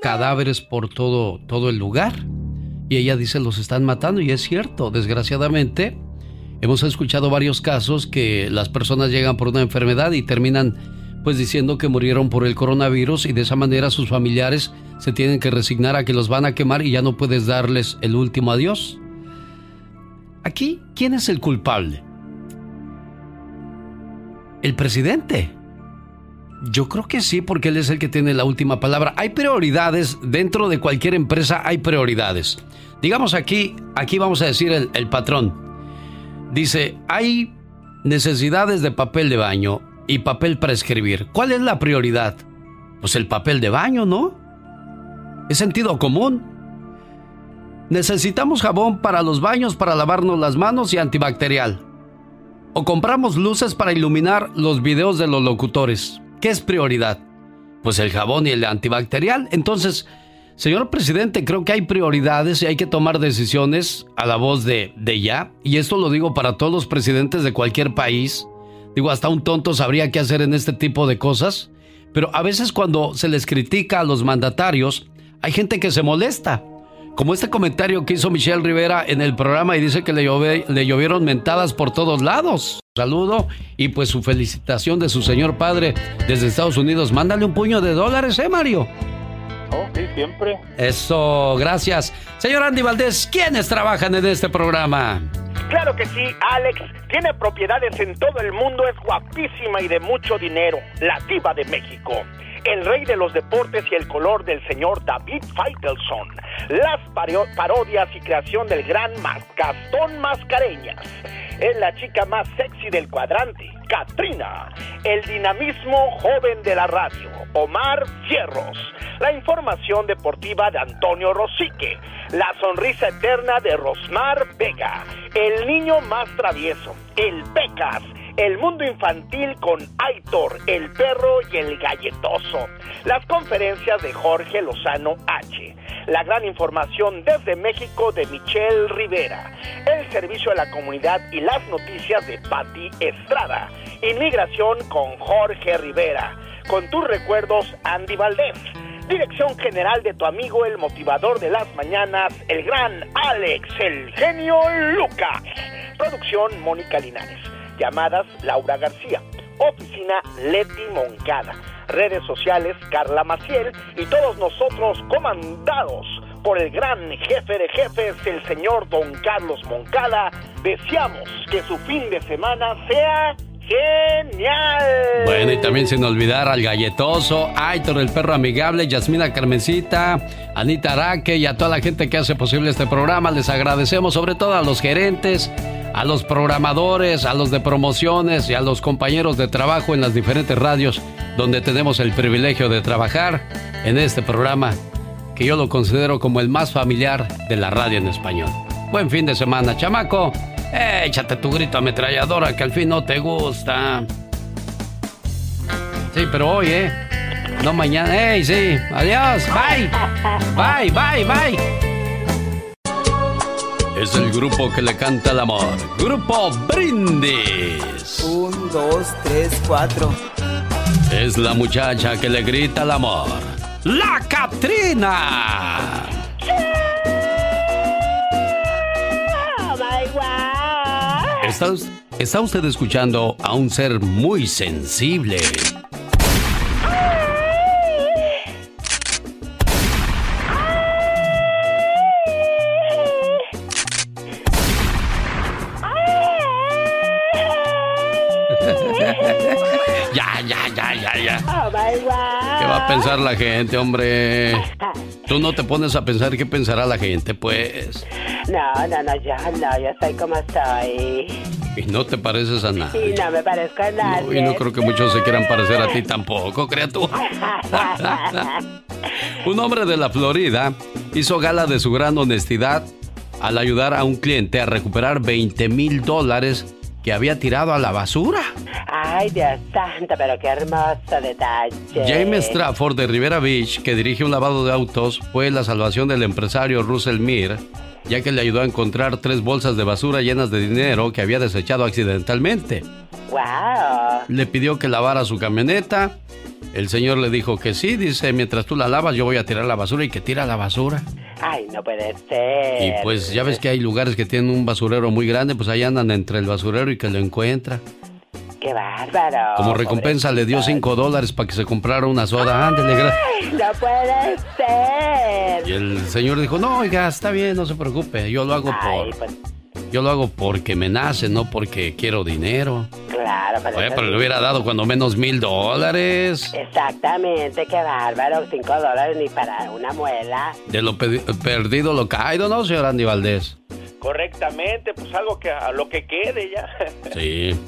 cadáveres por todo, todo el lugar. Y ella dice los están matando y es cierto, desgraciadamente hemos escuchado varios casos que las personas llegan por una enfermedad y terminan pues diciendo que murieron por el coronavirus y de esa manera sus familiares se tienen que resignar a que los van a quemar y ya no puedes darles el último adiós. Aquí, ¿quién es el culpable? El presidente. Yo creo que sí, porque él es el que tiene la última palabra. Hay prioridades, dentro de cualquier empresa hay prioridades. Digamos aquí, aquí vamos a decir el, el patrón. Dice, hay necesidades de papel de baño, y papel para escribir. ¿Cuál es la prioridad? Pues el papel de baño, ¿no? Es sentido común. Necesitamos jabón para los baños, para lavarnos las manos y antibacterial. O compramos luces para iluminar los videos de los locutores. ¿Qué es prioridad? Pues el jabón y el antibacterial. Entonces, señor presidente, creo que hay prioridades y hay que tomar decisiones a la voz de, de ya. Y esto lo digo para todos los presidentes de cualquier país Digo, hasta un tonto sabría qué hacer en este tipo de cosas. Pero a veces cuando se les critica a los mandatarios, hay gente que se molesta. Como este comentario que hizo Michelle Rivera en el programa y dice que le, le llovieron mentadas por todos lados. Saludo y pues su felicitación de su señor padre desde Estados Unidos. Mándale un puño de dólares, ¿eh, Mario? Oh, sí, siempre. Eso, gracias. Señor Andy Valdés, ¿quiénes trabajan en este programa? Claro que sí, Alex. Tiene propiedades en todo el mundo, es guapísima y de mucho dinero. La diva de México. El rey de los deportes y el color del señor David Feitelson. Las parodias y creación del gran Gastón Mascareñas. Es la chica más sexy del cuadrante. Katrina, el dinamismo joven de la radio, Omar Fierros, la información deportiva de Antonio Rosique, la sonrisa eterna de Rosmar Vega, el niño más travieso, el Pecas, el mundo infantil con Aitor, el perro y el galletoso, las conferencias de Jorge Lozano H, la gran información desde México de Michelle Rivera, el servicio a la comunidad y las noticias de Patti Estrada, inmigración con Jorge Rivera, con tus recuerdos Andy Valdés, dirección general de tu amigo el motivador de las mañanas, el gran Alex, el genio Lucas, producción Mónica Linares, llamadas Laura García, oficina Leti Moncada redes sociales Carla Maciel y todos nosotros comandados por el gran jefe de jefes, el señor Don Carlos Moncada, deseamos que su fin de semana sea genial. Bueno, y también sin olvidar al galletoso, Aitor el perro amigable, Yasmina Carmencita, Anita Araque y a toda la gente que hace posible este programa. Les agradecemos sobre todo a los gerentes, a los programadores, a los de promociones y a los compañeros de trabajo en las diferentes radios donde tenemos el privilegio de trabajar en este programa que yo lo considero como el más familiar de la radio en español. Buen fin de semana, chamaco. Échate tu grito ametralladora que al fin no te gusta. Sí, pero hoy, ¿eh? No mañana. ¡Ey, sí! ¡Adiós! ¡Bye! ¡Bye, bye, bye! Es el grupo que le canta el amor. Grupo Brindis. Un, dos, tres, cuatro. Es la muchacha que le grita el amor. ¡La Catrina! Está, está usted escuchando a un ser muy sensible. ya, ya, ya, ya, ya. ¿Qué va a pensar la gente, hombre? Tú no te pones a pensar qué pensará la gente, pues. No, no, no, yo no, yo soy como soy. Y no te pareces a nadie. Y no me parezco a nadie. y no creo que muchos se quieran parecer a ti tampoco, criatura. un hombre de la Florida hizo gala de su gran honestidad al ayudar a un cliente a recuperar 20 mil dólares que había tirado a la basura. Ay, Dios santo, pero qué hermoso detalle. James Strafford de Rivera Beach, que dirige un lavado de autos, fue la salvación del empresario Russell Mir, ya que le ayudó a encontrar tres bolsas de basura llenas de dinero que había desechado accidentalmente. ¡Wow! Le pidió que lavara su camioneta. El señor le dijo que sí, dice, mientras tú la lavas yo voy a tirar la basura y que tira la basura. Ay, no puede ser. Y pues ya ves que hay lugares que tienen un basurero muy grande, pues ahí andan entre el basurero y que lo encuentra. ¡Qué bárbaro! Como recompensa le dio cinco dólares para que se comprara una soda. Ándele, ¡Ay, no puede ser! Y el señor dijo, no, oiga, está bien, no se preocupe, yo lo hago por... Pues yo lo hago porque me nace, no porque quiero dinero. Claro, pero... Oye, pero le hubiera dado cuando menos mil dólares. Exactamente, qué bárbaro. Cinco dólares ni para una muela. De lo perdido lo caído, ¿no, señor Andy Valdés? Correctamente, pues algo que a lo que quede ya. Sí.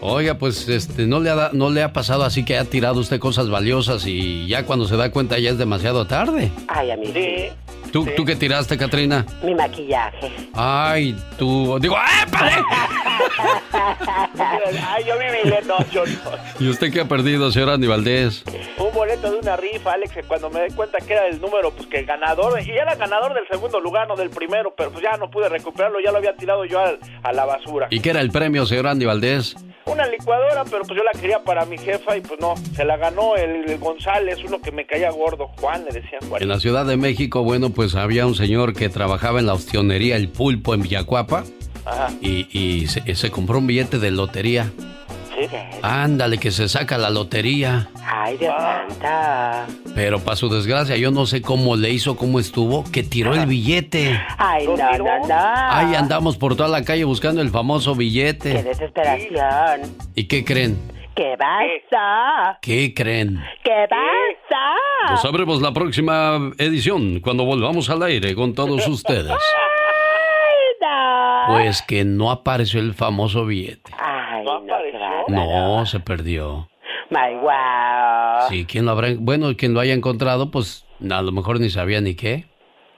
Oiga, pues este, no le, ha, no le ha pasado así que ha tirado usted cosas valiosas y ya cuando se da cuenta ya es demasiado tarde. Ay, a mí sí. ¿Tú, ¿Tú qué tiraste, Katrina? Mi maquillaje. Ay, tú. Digo, ¡épale! Ay, yo mi boleto, yo no. ¿Y usted qué ha perdido, señor Andy Valdés? Un boleto de una rifa, Alex, que cuando me di cuenta que era el número, pues que el ganador, y era ganador del segundo lugar, no del primero, pero pues ya no pude recuperarlo, ya lo había tirado yo a, a la basura. ¿Y qué era el premio, señor Andy Valdés? Una licuadora, pero pues yo la quería para mi jefa y pues no, se la ganó el, el González, uno que me caía gordo, Juan, le decían Juan. En la Ciudad de México, bueno, pues había un señor que trabajaba en la ostionería El Pulpo en Villacuapa. Ajá. Y, y se, se, compró un billete de lotería. ¿Sí? Ándale, que se saca la lotería. Ay, Dios santa. Pero para su desgracia, yo no sé cómo le hizo, cómo estuvo, que tiró el billete. Ay, no, no, no. Ahí andamos por toda la calle buscando el famoso billete. Qué desesperación. ¿Y qué creen? ¿Qué pasa? ¿Qué creen? ¿Qué pasa? Lo sabremos la próxima edición, cuando volvamos al aire con todos ustedes. Pues que no apareció el famoso billete. Ay, ¿No apareció? No, se perdió. My wow. Sí, ¿quién lo habrá, bueno, quien lo haya encontrado, pues a lo mejor ni sabía ni qué.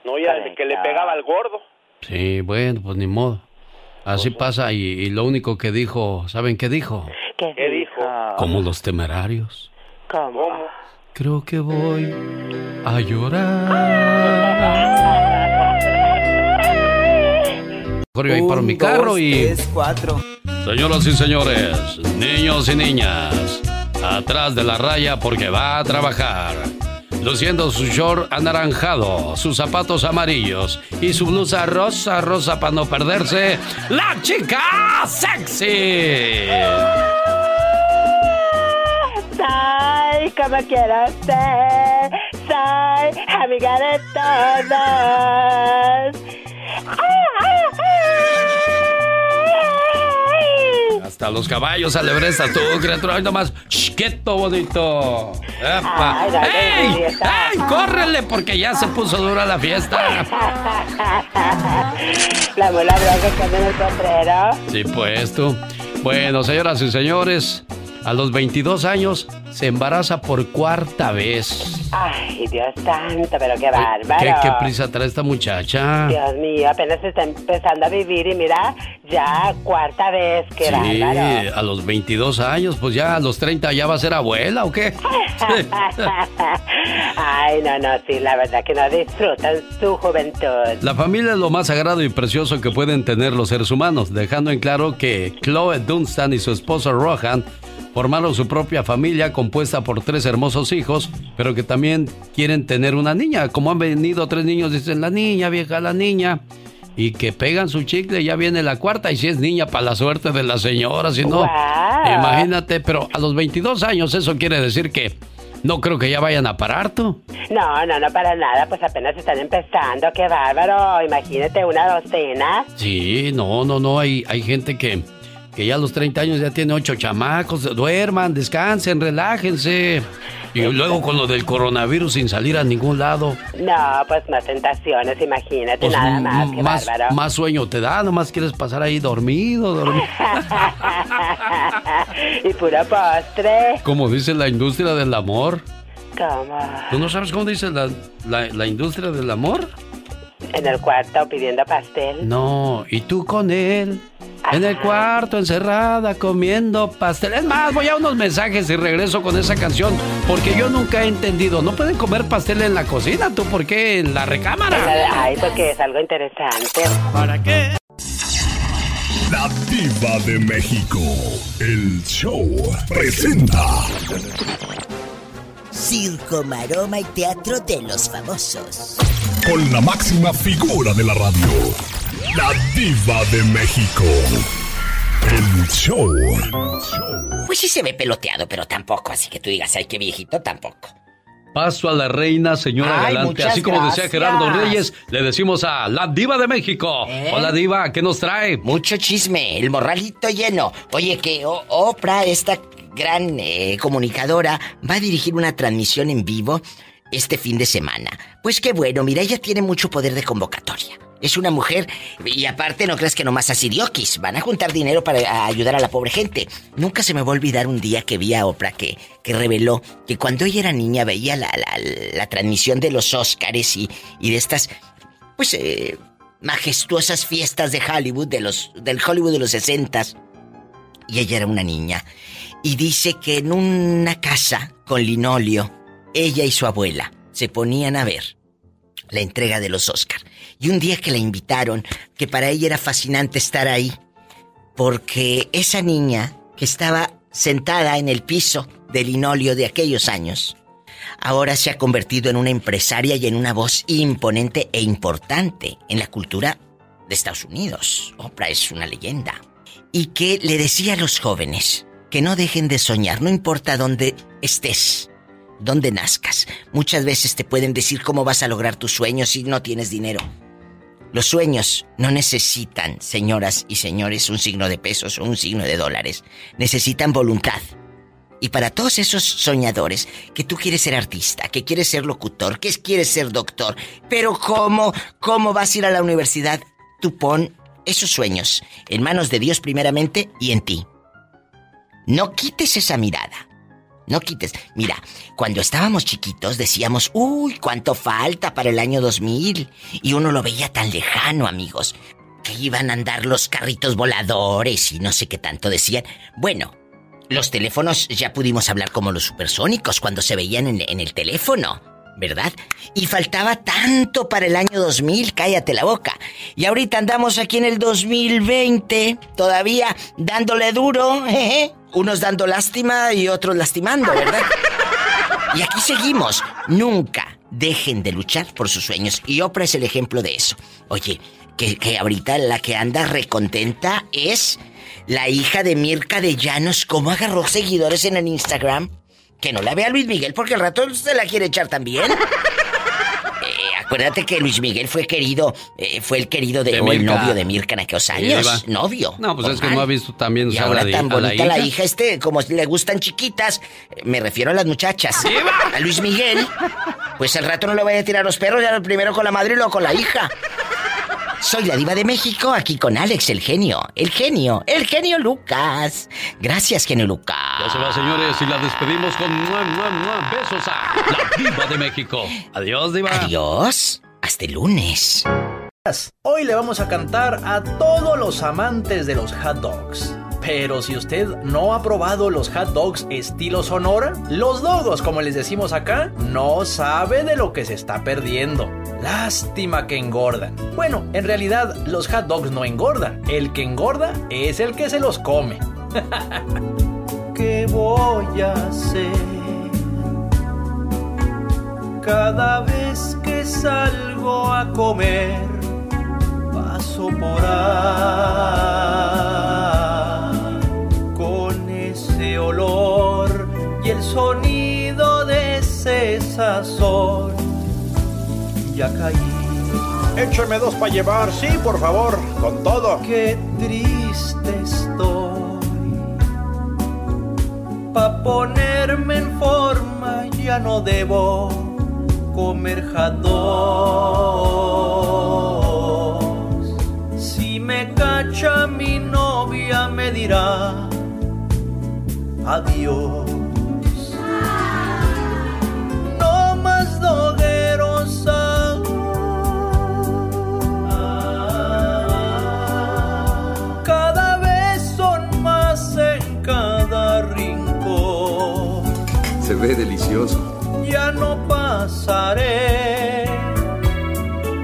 No, ya de que le pegaba al gordo. Sí, bueno, pues ni modo. Así pasa y, y lo único que dijo, ¿saben qué dijo? ¿Qué, ¿Qué dijo? Como los temerarios. ¿Cómo? Creo que voy a llorar. Mejor yo ahí para mi carro y... Tres, cuatro. Señoras y señores, niños y niñas, atrás de la raya porque va a trabajar. Luciendo su short anaranjado, sus zapatos amarillos y su blusa rosa, rosa para no perderse, la chica sexy. Como quiero ser, soy amiga de todos. Hasta los caballos alebresta tú, criatura. Ay, nomás, ¡shh, quieto, bonito. ¡Epa! Ay, dale, ¡Ey! ¡Ey! ¡Córrele! Porque ya se puso dura la fiesta. La mula blanca que el potrero. Sí, pues tú. Bueno, señoras y señores, a los 22 años se embaraza por cuarta vez. Ay, Dios santo, pero qué bárbaro. ¿Qué, qué prisa trae esta muchacha? Dios mío, apenas está empezando a vivir y mira, ya cuarta vez, qué sí, bárbaro. a los 22 años, pues ya a los 30 ya va a ser abuela o qué? Ay, no, no, sí, la verdad que no disfrutan su juventud. La familia es lo más sagrado y precioso que pueden tener los seres humanos, dejando en claro que Chloe Dunstan y su esposo Rohan formaron su propia familia compuesta por tres hermosos hijos, pero que también quieren tener una niña. Como han venido tres niños, dicen la niña, vieja, la niña. Y que pegan su chicle, ya viene la cuarta. Y si es niña, para la suerte de la señora, si no, imagínate. Pero a los 22 años, eso quiere decir que no creo que ya vayan a parar tú. No, no, no para nada, pues apenas están empezando, qué bárbaro. Imagínate una docena. Sí, no, no, no, hay, hay gente que que ya a los 30 años ya tiene ocho chamacos, duerman, descansen, relájense. Y luego con lo del coronavirus sin salir a ningún lado. No, pues más tentaciones, imagínate, pues nada más, qué más, bárbaro. Más sueño te da, nomás quieres pasar ahí dormido, dormido. y puro postre. Como dice la industria del amor. ¿Cómo? ¿Tú no sabes cómo dice la, la, la industria del amor? En el cuarto pidiendo pastel. No, y tú con él. En el cuarto, encerrada, comiendo pastel. Es más, voy a unos mensajes y regreso con esa canción. Porque yo nunca he entendido. ¿No pueden comer pastel en la cocina? ¿Tú por qué en la recámara? Ay, porque es algo interesante. ¿Para qué? La Diva de México. El show presenta. Circo, maroma y teatro de los famosos. Con la máxima figura de la radio. La Diva de México. El show. Pues sí se ve peloteado, pero tampoco, así que tú digas, ay, qué viejito, tampoco. Paso a la reina, señora Ay, Galante. Así como decía. Gerardo Reyes, le decimos a la diva de México. ¿Eh? Hola diva, ¿qué nos trae? Mucho chisme, el morralito lleno. Oye, que Oprah, esta gran eh, comunicadora, va a dirigir una transmisión en vivo este fin de semana. Pues qué bueno, mira, ella tiene mucho poder de convocatoria. Es una mujer y aparte no creas que nomás así diokis. Van a juntar dinero para ayudar a la pobre gente. Nunca se me va a olvidar un día que vi a Oprah que, que reveló que cuando ella era niña veía la, la, transmisión de los Óscares y, y de estas, pues, eh, majestuosas fiestas de Hollywood, de los, del Hollywood de los sesentas. Y ella era una niña. Y dice que en una casa con linolio, ella y su abuela se ponían a ver la entrega de los Oscar. Y un día que la invitaron, que para ella era fascinante estar ahí, porque esa niña que estaba sentada en el piso de linolio de aquellos años, ahora se ha convertido en una empresaria y en una voz imponente e importante en la cultura de Estados Unidos. Oprah es una leyenda. Y que le decía a los jóvenes que no dejen de soñar, no importa dónde estés, dónde nazcas. Muchas veces te pueden decir cómo vas a lograr tus sueños si no tienes dinero. Los sueños no necesitan, señoras y señores, un signo de pesos o un signo de dólares. Necesitan voluntad. Y para todos esos soñadores, que tú quieres ser artista, que quieres ser locutor, que quieres ser doctor, pero ¿cómo, cómo vas a ir a la universidad? Tú pon esos sueños en manos de Dios primeramente y en ti. No quites esa mirada. No quites. Mira, cuando estábamos chiquitos decíamos, uy, cuánto falta para el año 2000. Y uno lo veía tan lejano, amigos. Que iban a andar los carritos voladores y no sé qué tanto decían. Bueno, los teléfonos ya pudimos hablar como los supersónicos cuando se veían en, en el teléfono. ¿Verdad? Y faltaba tanto para el año 2000, cállate la boca. Y ahorita andamos aquí en el 2020, todavía dándole duro, jeje. unos dando lástima y otros lastimando, ¿verdad? Y aquí seguimos. Nunca dejen de luchar por sus sueños. Y Oprah es el ejemplo de eso. Oye, que, que ahorita la que anda recontenta es la hija de Mirka de Llanos. ¿Cómo agarró seguidores en el Instagram? Que no la vea Luis Miguel porque al rato se la quiere echar también. Eh, acuérdate que Luis Miguel fue querido, eh, fue el querido de, De o el novio de Mirka en aquellos años. Novio. No, pues es que no ha visto también Y o sea, ahora la, tan bonita la hija. este, como le gustan chiquitas, me refiero a las muchachas. A Luis Miguel, pues al rato no le voy a tirar los perros, ya primero con la madre y luego con la hija. Soy la diva de México, aquí con Alex, el genio. El genio, el genio Lucas. Gracias, genio Lucas. Ya se va, señores, y la despedimos con besos a la Diva de México. Adiós, Diva. Adiós. Hasta el lunes. Hoy le vamos a cantar a todos los amantes de los hot dogs. Pero si usted no ha probado los hot dogs estilo Sonora, los dogos, como les decimos acá, no sabe de lo que se está perdiendo. Lástima que engordan. Bueno, en realidad los hot dogs no engordan. El que engorda es el que se los come. ¿Qué voy a hacer? Cada vez que salgo a comer, paso por ahí con ese olor y el sonido de ese sazón. Ya caí. Écheme dos para llevar, sí, por favor, con todo. Qué triste estoy. Pa' ponerme en forma ya no debo comer jados. Si me cacha mi novia me dirá adiós. Ve delicioso. Ya no pasaré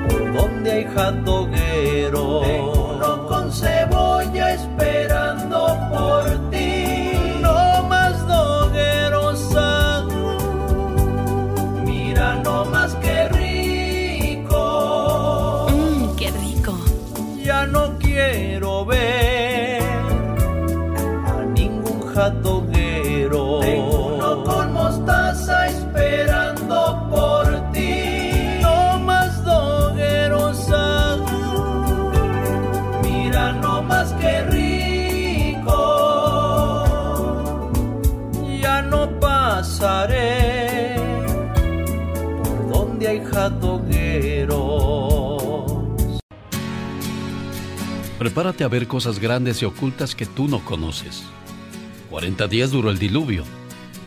por donde hay jatoguero. Prepárate a ver cosas grandes y ocultas que tú no conoces. 40 días duró el diluvio.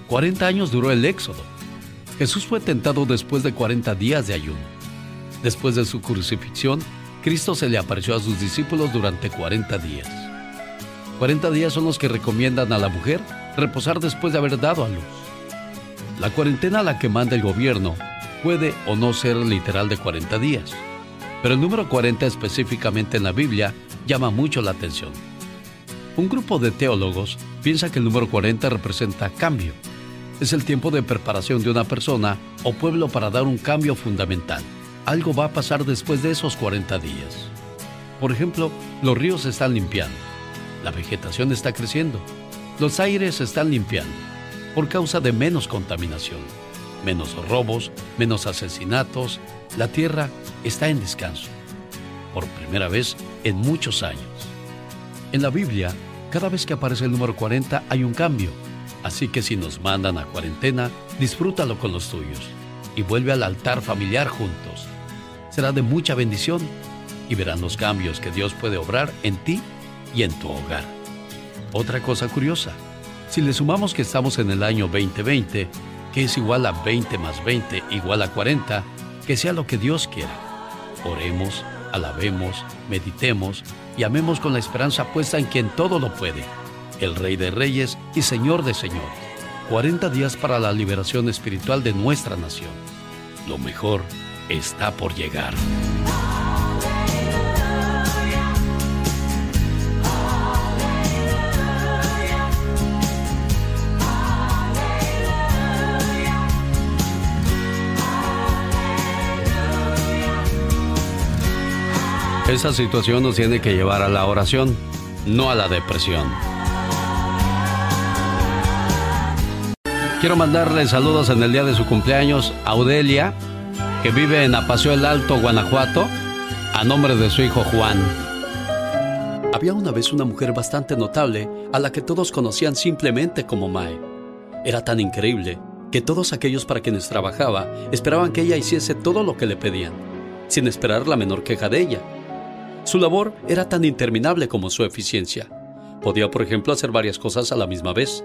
40 años duró el éxodo. Jesús fue tentado después de 40 días de ayuno. Después de su crucifixión, Cristo se le apareció a sus discípulos durante 40 días. 40 días son los que recomiendan a la mujer reposar después de haber dado a luz. La cuarentena a la que manda el gobierno puede o no ser literal de 40 días, pero el número 40 específicamente en la Biblia llama mucho la atención. Un grupo de teólogos piensa que el número 40 representa cambio. Es el tiempo de preparación de una persona o pueblo para dar un cambio fundamental. Algo va a pasar después de esos 40 días. Por ejemplo, los ríos están limpiando, la vegetación está creciendo, los aires están limpiando por causa de menos contaminación, menos robos, menos asesinatos, la tierra está en descanso. Por primera vez en muchos años. En la Biblia, cada vez que aparece el número 40 hay un cambio. Así que si nos mandan a cuarentena, disfrútalo con los tuyos y vuelve al altar familiar juntos. Será de mucha bendición y verán los cambios que Dios puede obrar en ti y en tu hogar. Otra cosa curiosa, si le sumamos que estamos en el año 2020, que es igual a 20 más 20 igual a 40, que sea lo que Dios quiera. Oremos, alabemos, meditemos y amemos con la esperanza puesta en quien todo lo puede, el Rey de Reyes y Señor de Señores. 40 días para la liberación espiritual de nuestra nación. Lo mejor está por llegar. Esa situación nos tiene que llevar a la oración, no a la depresión. Quiero mandarle saludos en el día de su cumpleaños a Audelia, que vive en Apaseo el Alto, Guanajuato, a nombre de su hijo Juan. Había una vez una mujer bastante notable a la que todos conocían simplemente como Mae. Era tan increíble que todos aquellos para quienes trabajaba esperaban que ella hiciese todo lo que le pedían, sin esperar la menor queja de ella. Su labor era tan interminable como su eficiencia. Podía, por ejemplo, hacer varias cosas a la misma vez.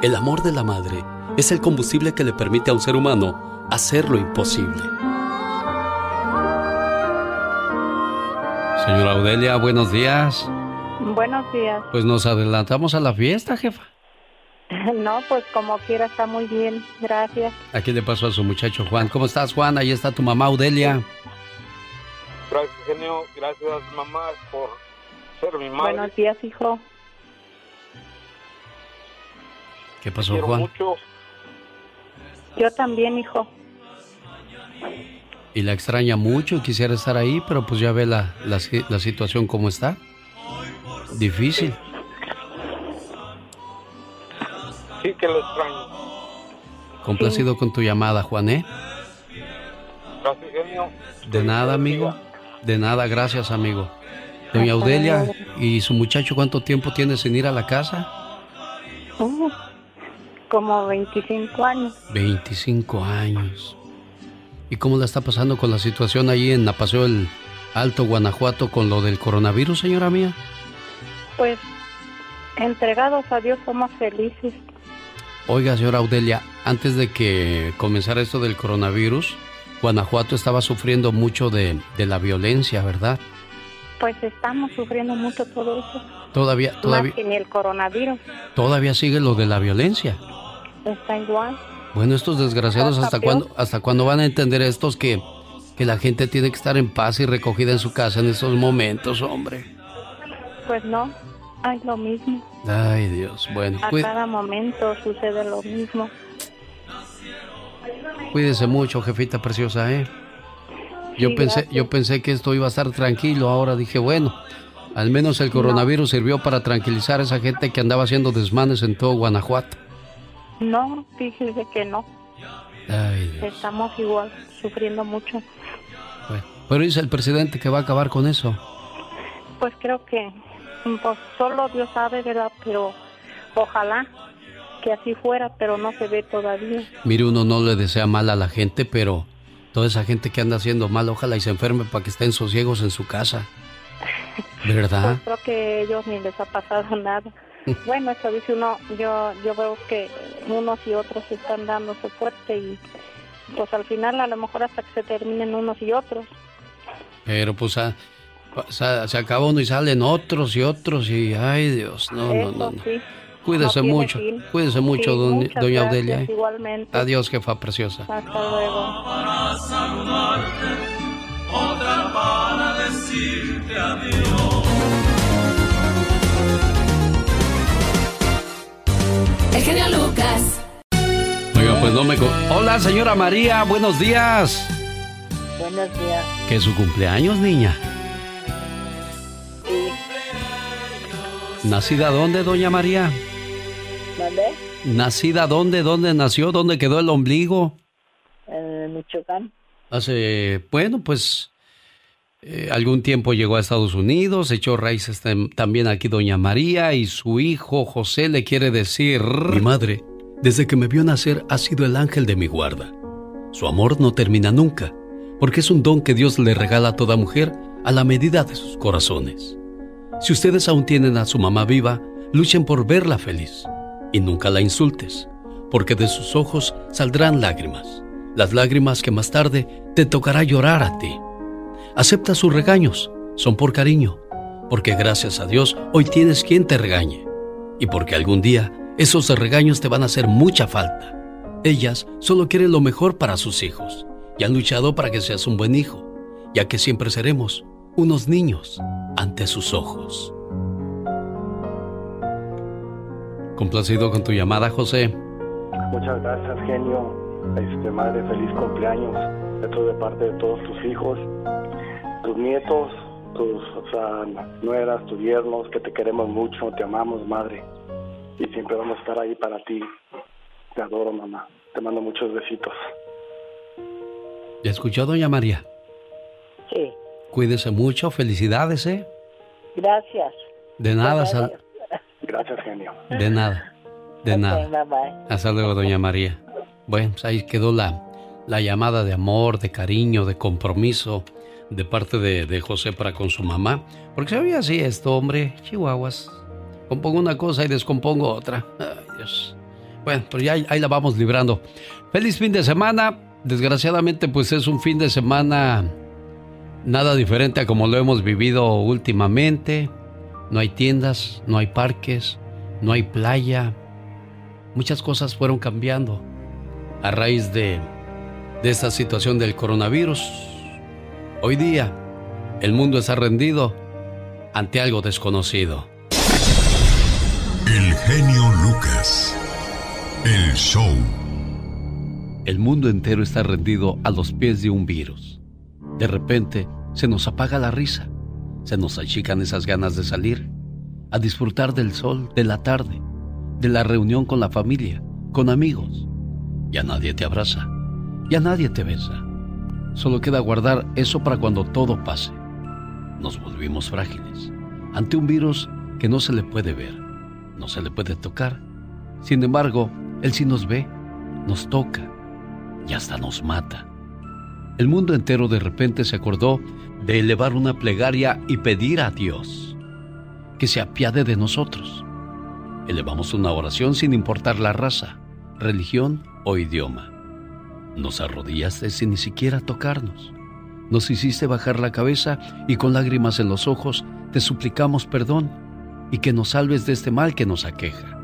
El amor de la madre es el combustible que le permite a un ser humano hacer lo imposible. Señora Audelia, buenos días. Buenos días. Pues nos adelantamos a la fiesta, jefa. No, pues como quiera está muy bien, gracias. Aquí le pasó a su muchacho Juan. ¿Cómo estás, Juan? Ahí está tu mamá Audelia. Gracias, genio. Gracias, mamá, por ser mi madre. Buenos días, hijo. ¿Qué pasó, Juan? Mucho. Yo también, hijo. Y la extraña mucho y quisiera estar ahí, pero pues ya ve la, la, la situación como está. Difícil. Sí que lo extraño. Complacido con tu llamada, Juan, ¿eh? Gracias, genio. De nada, amigo. De nada, gracias, amigo. Doña Audelia, ¿y su muchacho cuánto tiempo tiene sin ir a la casa? Uh, como 25 años. 25 años. ¿Y cómo la está pasando con la situación ahí en la Paseo del Alto Guanajuato con lo del coronavirus, señora mía? Pues entregados a Dios somos felices. Oiga, señora Audelia, antes de que comenzara esto del coronavirus, Guanajuato estaba sufriendo mucho de, de la violencia, ¿verdad? Pues estamos sufriendo mucho todo eso. Todavía, todavía. Más que ni el coronavirus. Todavía sigue lo de la violencia. Está igual. Bueno, estos desgraciados, ¿hasta cuándo, hasta cuándo van a entender estos que, que la gente tiene que estar en paz y recogida en su casa en estos momentos, hombre? Pues no, hay lo mismo. Ay, Dios, bueno. A cada momento sucede lo mismo. Cuídese mucho, jefita preciosa, ¿eh? Yo pensé, yo pensé que esto iba a estar tranquilo, ahora dije, bueno, al menos el coronavirus sirvió para tranquilizar a esa gente que andaba haciendo desmanes en todo Guanajuato. No, fíjese que no. Ay. Estamos igual, sufriendo mucho. Bueno, pero dice el presidente que va a acabar con eso. Pues creo que pues, solo Dios sabe, ¿verdad? Pero ojalá que así fuera, pero no se ve todavía. Mire, uno no le desea mal a la gente, pero toda esa gente que anda haciendo mal, ojalá y se enferme para que estén sosiegos en su casa. ¿Verdad? Pues creo que a ellos ni les ha pasado nada. Bueno, eso dice uno, yo yo veo que unos y otros están dándose fuerte y pues al final a lo mejor hasta que se terminen unos y otros. Pero pues a, a, se acaba uno y salen otros y otros y ay Dios, no, no, no. no. Sí. Cuídese No mucho, cuídese mucho, Sí, doña, doña gracias, Audelia. ¿eh? Igualmente. Adiós, jefa preciosa. Hasta luego. Para saludarte, otra para decirte adiós. El genio Lucas. Oiga, pues no me... co- Hola, señora María, buenos días. Buenos días. Que es su cumpleaños, niña. Sí. ¿Nacida dónde, doña María? ¿Dónde? ¿Nacida dónde? ¿Dónde nació? ¿Dónde quedó el ombligo? En Michoacán. Hace, bueno, pues eh, algún tiempo llegó a Estados Unidos, echó raíces tam- también aquí doña María y su hijo José le quiere decir... Mi madre, desde que me vio nacer, ha sido el ángel de mi guarda. Su amor no termina nunca, porque es un don que Dios le regala a toda mujer a la medida de sus corazones. Si ustedes aún tienen a su mamá viva, luchen por verla feliz y nunca la insultes, porque de sus ojos saldrán lágrimas, las lágrimas que más tarde te tocará llorar a ti. Acepta sus regaños, son por cariño, porque gracias a Dios hoy tienes quien te regañe y porque algún día esos regaños te van a hacer mucha falta. Ellas solo quieren lo mejor para sus hijos y han luchado para que seas un buen hijo, ya que siempre seremos unos niños ante sus ojos. Complacido con tu llamada, José. Muchas gracias, genio. Este, madre, feliz cumpleaños. Esto de parte de todos tus hijos, tus nietos, tus nueras, tus yernos, que te queremos mucho, te amamos, madre. Y siempre vamos a estar ahí para ti. Te adoro, mamá. Te mando muchos besitos. ¿Ya escuchó, doña María? Sí. Cuídese mucho, felicidades, ¿eh? Gracias. De nada, sal... Gracias, genio. De nada, de nada. Hasta luego, doña María. Bueno, pues ahí quedó la, la llamada de amor, de cariño, de compromiso de parte de, José para con su mamá. Porque sabía así esto, hombre, chihuahuas. Compongo una cosa y descompongo otra. Ay, Dios. Bueno, pues ya ahí la vamos librando. Feliz fin de semana. Desgraciadamente, pues es un fin de semana nada diferente a como lo hemos vivido últimamente. No hay tiendas, no hay parques, no hay playa. Muchas cosas fueron cambiando a raíz de, de esta situación del coronavirus. Hoy día, el mundo está rendido ante algo desconocido. El genio Lucas. El show. El mundo entero está rendido a los pies de un virus. De repente, se nos apaga la risa se nos achican esas ganas de salir, a disfrutar del sol, de la tarde, de la reunión con la familia, con amigos. Ya nadie te abraza, ya nadie te besa. Solo queda guardar eso para cuando todo pase. Nos volvimos frágiles ante un virus que no se le puede ver, no se le puede tocar. Sin embargo, él sí nos ve, nos toca y hasta nos mata. El mundo entero de repente se acordó de elevar una plegaria y pedir a Dios que se apiade de nosotros. Elevamos una oración sin importar la raza, religión o idioma. Nos arrodillaste sin ni siquiera tocarnos. Nos hiciste bajar la cabeza y con lágrimas en los ojos te suplicamos perdón y que nos salves de este mal que nos aqueja.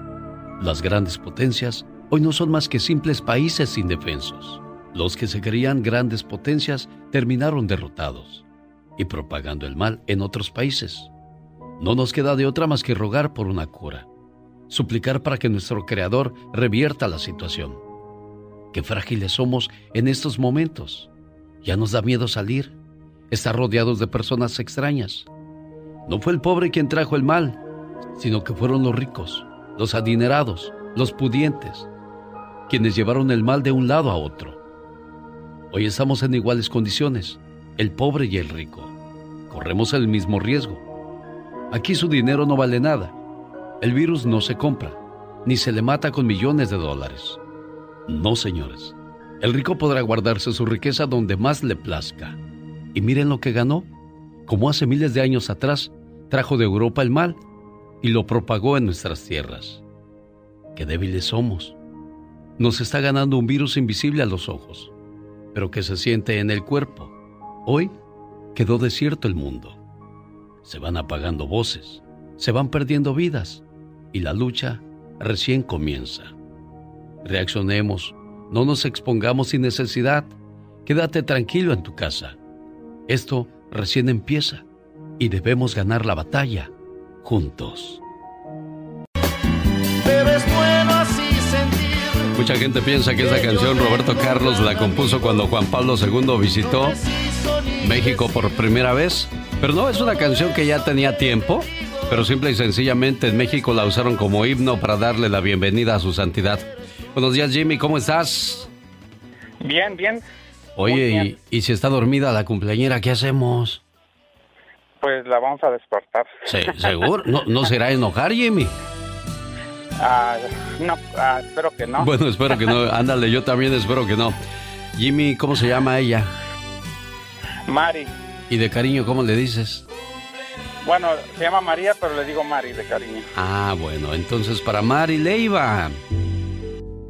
Las grandes potencias hoy no son más que simples países indefensos. Los que se creían grandes potencias terminaron derrotados y propagando el mal en otros países. No nos queda de otra más que rogar por una cura, suplicar para que nuestro Creador revierta la situación. Qué frágiles somos en estos momentos. Ya nos da miedo salir, estar rodeados de personas extrañas. No fue el pobre quien trajo el mal, sino que fueron los ricos, los adinerados, los pudientes, quienes llevaron el mal de un lado a otro. Hoy estamos en iguales condiciones, el pobre y el rico. Corremos el mismo riesgo. Aquí su dinero no vale nada. El virus no se compra, ni se le mata con millones de dólares. No, señores. El rico podrá guardarse su riqueza donde más le plazca. Y miren lo que ganó. Como hace miles de años atrás, trajo de Europa el mal y lo propagó en nuestras tierras. Qué débiles somos. Nos está ganando un virus invisible a los ojos, pero que se siente en el cuerpo Hoy quedó desierto el mundo. Se van apagando voces, se van perdiendo vidas y la lucha recién comienza. Reaccionemos, no nos expongamos sin necesidad. Quédate tranquilo en tu casa. Esto recién empieza y debemos ganar la batalla juntos. Mucha gente piensa que esa canción Roberto Carlos la compuso cuando Juan Pablo II visitó México por primera vez. Pero no, es una canción que ya tenía tiempo, pero simple y sencillamente en México la usaron como himno para darle la bienvenida a su santidad. Buenos días Jimmy, ¿cómo estás? Bien, bien. Oye, Y, si está dormida la cumpleañera, qué hacemos? Pues la vamos a despertar. Sí, ¿Seguro? ¿No, ¿No será enojar, Jimmy? Ah, no, ah, espero que no. Bueno, espero que no. Ándale, yo también espero que no. Jimmy, ¿cómo se llama ella? Mari. ¿Y de cariño cómo le dices? Bueno, se llama María, pero le digo Mari de cariño. Ah, bueno, entonces para Mari Leiva.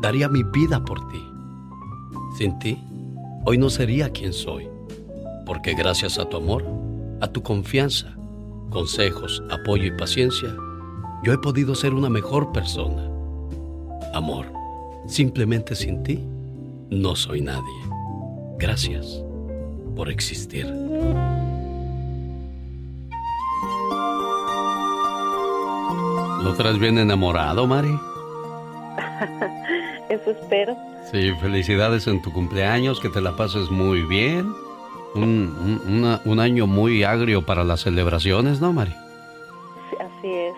daría mi vida por ti. Sin ti, hoy no sería quien soy, porque gracias a tu amor, a tu confianza, consejos, apoyo y paciencia, yo he podido ser una mejor persona. Amor, simplemente sin ti, no soy nadie. Gracias por existir. ¿Lo traes bien enamorado, Mari? Eso espero. Sí, felicidades en tu cumpleaños, que te la pases muy bien. Un, un año muy agrio para las celebraciones, ¿no, Mari? Sí, así es.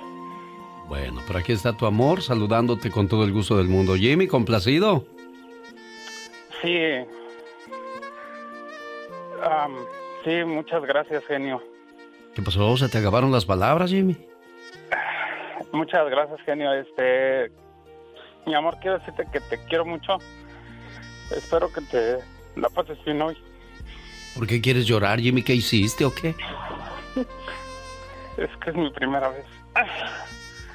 Bueno, por aquí está tu amor, saludándote con todo el gusto del mundo. Jimmy, complacido. Sí. sí, muchas gracias, genio. ¿Qué pasó? ¿Se te acabaron las palabras, Jimmy? Muchas gracias, genio. Este, mi amor, quiero decirte que te quiero mucho. Espero que te la pases bien hoy. ¿Por qué quieres llorar, Jimmy? ¿Qué hiciste o qué? Es que es mi primera vez.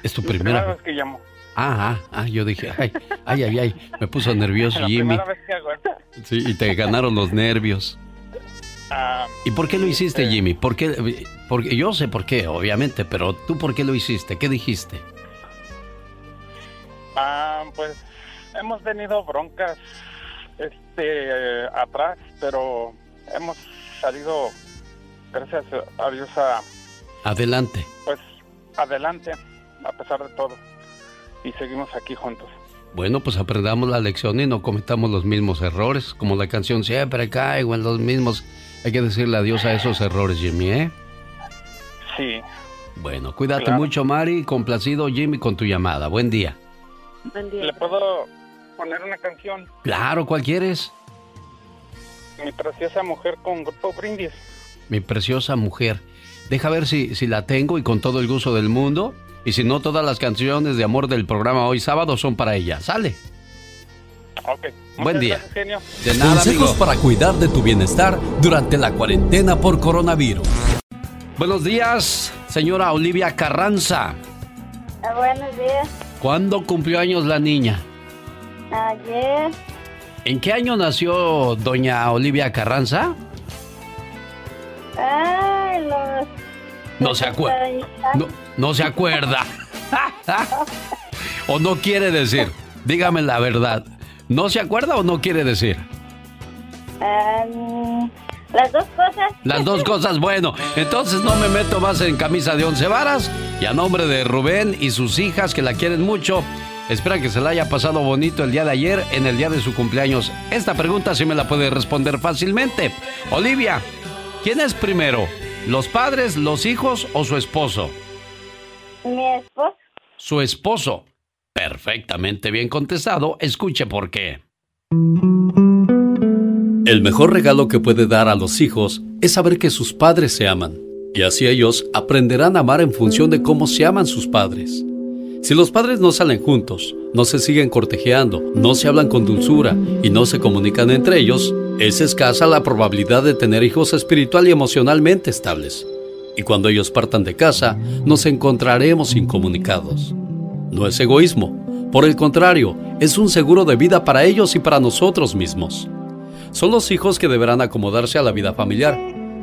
¿Es tu primera, vez que llamo? Ah, ah, ah, yo dije, ay, ay, ay, ay, me puso nervioso La Jimmy. primera vez que hago esto. Sí, y te ganaron los nervios. Ah, ¿Y por qué lo hiciste, Jimmy? ¿Por qué? Porque yo sé por qué, obviamente, pero tú por qué lo hiciste? ¿Qué dijiste? Ah, pues hemos tenido broncas este atrás, pero hemos salido gracias a Dios a Adelante. pues adelante a pesar de todo y seguimos aquí juntos. Bueno, pues aprendamos la lección y no cometamos los mismos errores, como la canción siempre caigo en los mismos. Hay que decirle adiós a esos errores, Jimmy, ¿eh? Sí. Bueno, cuídate Claro. mucho, Mari. Complacido, Jimmy, con tu llamada. Buen día. ¿Le puedo poner una canción? Claro, ¿cuál quieres? Mi preciosa mujer con Grupo Brindis. Mi preciosa mujer. Deja ver si, si la tengo y con todo el gusto del mundo. Y si no, todas las canciones de amor del programa hoy sábado son para ella. Sale. Ok. Buen día. gracias, genio. De nada, Consejos amigo. para cuidar de tu bienestar durante la cuarentena por coronavirus. Buenos días, señora Olivia Carranza. Ah, buenos días. ¿Cuándo cumplió años la niña? Ayer. ¿En qué año nació doña Olivia Carranza? Ay, los. No se acuerda. No, no se acuerda. ¿O no quiere decir? Dígame la verdad. ¿No se acuerda o no quiere decir? Ah, las dos cosas. Las dos cosas, bueno, entonces no me meto más en camisa de once varas y a nombre de Rubén y sus hijas que la quieren mucho, espera que se la haya pasado bonito el día de ayer en el día de su cumpleaños. Esta pregunta sí me la puede responder fácilmente. Olivia, ¿quién es primero? ¿Los padres, los hijos o su esposo? Mi esposo. Su esposo. Perfectamente bien contestado. Escuche por qué. El mejor regalo que puede dar a los hijos es saber que sus padres se aman, y así ellos aprenderán a amar en función de cómo se aman sus padres. Si los padres no salen juntos, no se siguen cortejeando, no se hablan con dulzura y no se comunican entre ellos, es escasa la probabilidad de tener hijos espiritual y emocionalmente estables. Y cuando ellos partan de casa, nos encontraremos incomunicados. No es egoísmo, por el contrario, es un seguro de vida para ellos y para nosotros mismos. Son los hijos que deberán acomodarse a la vida familiar.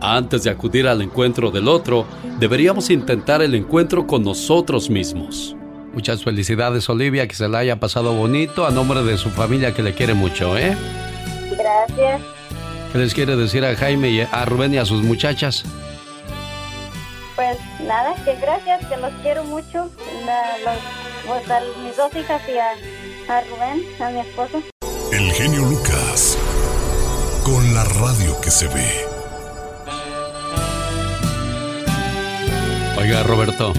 Antes de acudir al encuentro del otro, deberíamos intentar el encuentro con nosotros mismos. Muchas felicidades Olivia, que se la haya pasado bonito a nombre de su familia que le quiere mucho, ¿eh? Gracias. ¿Qué les quiere decir a Jaime y a Rubén y a sus muchachas? Pues nada, que gracias, que los quiero mucho. pues a mis dos hijas y a, Rubén, a mi esposo. El genio Lucas, con la radio que se ve. Oiga, Roberto.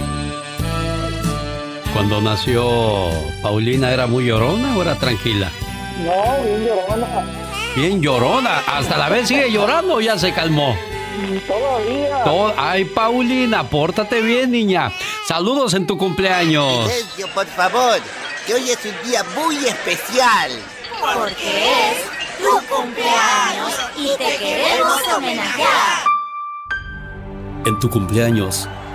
Cuando nació Paulina, ¿era muy llorona o era tranquila? No, bien llorona. Bien llorona. Hasta la vez sigue llorando o ya se calmó. Todavía. Ay, Paulina, pórtate bien, niña. Saludos en tu cumpleaños. Silencio, por favor, que hoy es un día muy especial. Porque es tu cumpleaños y te queremos homenajear. En tu cumpleaños,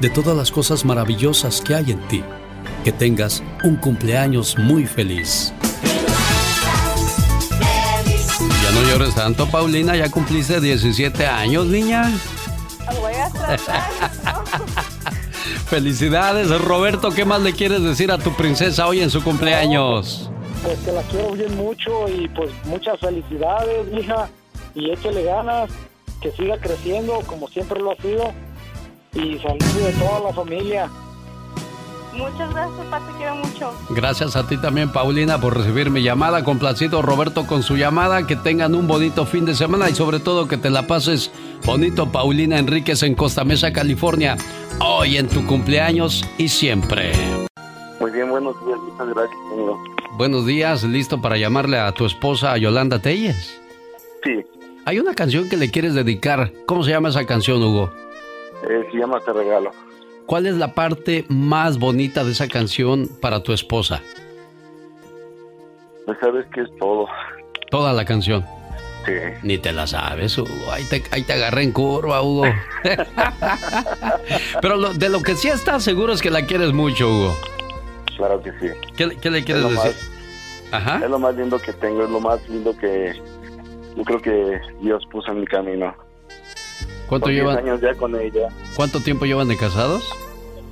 de todas las cosas maravillosas que hay en ti. Que tengas un cumpleaños muy feliz. Ya no llores tanto, Paulina. Ya cumpliste 17 años, niña. Voy a Felicidades, Roberto. ¿Qué más le quieres decir a tu princesa hoy en su cumpleaños? Pues que la quiero bien mucho y pues muchas felicidades, hija. Y échale ganas, que siga creciendo como siempre lo ha sido. Y saludos de toda la familia. Muchas gracias, Papi, quiero mucho. Gracias a ti también, Paulina, por recibir mi llamada. Complacido, Roberto, con su llamada. Que tengan un bonito fin de semana y sobre todo que te la pases bonito, Paulina Enríquez, en Costa Mesa, California. Hoy en tu cumpleaños y siempre. Muy bien, buenos días, muchas gracias, amigo. Buenos días, ¿listo para llamarle a tu esposa Yolanda Telles? Sí. Hay una canción que le quieres dedicar. ¿Cómo se llama esa canción, Hugo? Eh, se llama Te Regalo. ¿Cuál es la parte más bonita de esa canción para tu esposa? Pues sabes que es todo. Toda la canción. Sí. Ni te la sabes, Hugo. Ahí te, ahí te agarré en curva, Hugo. Pero de lo que sí estás seguro es que la quieres mucho, Hugo. Claro que sí. ¿Qué, le quieres decir? Ajá. Es lo más lindo que tengo, es lo más lindo que yo creo que Dios puso en mi camino. ¿Cuánto llevan? años ya con ella. ¿Cuánto tiempo llevan de casados?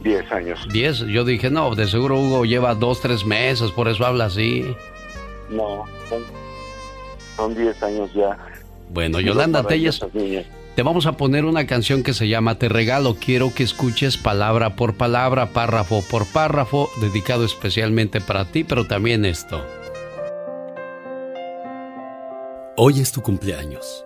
Diez años. Diez. Yo dije, no, de seguro Hugo lleva dos, tres meses, por eso habla así. No, son, diez años ya. Bueno, Yolanda Telles, te vamos a poner una canción que se llama Te regalo. Quiero que escuches palabra por palabra, párrafo por párrafo, dedicado especialmente para ti, pero también esto. Hoy es tu cumpleaños.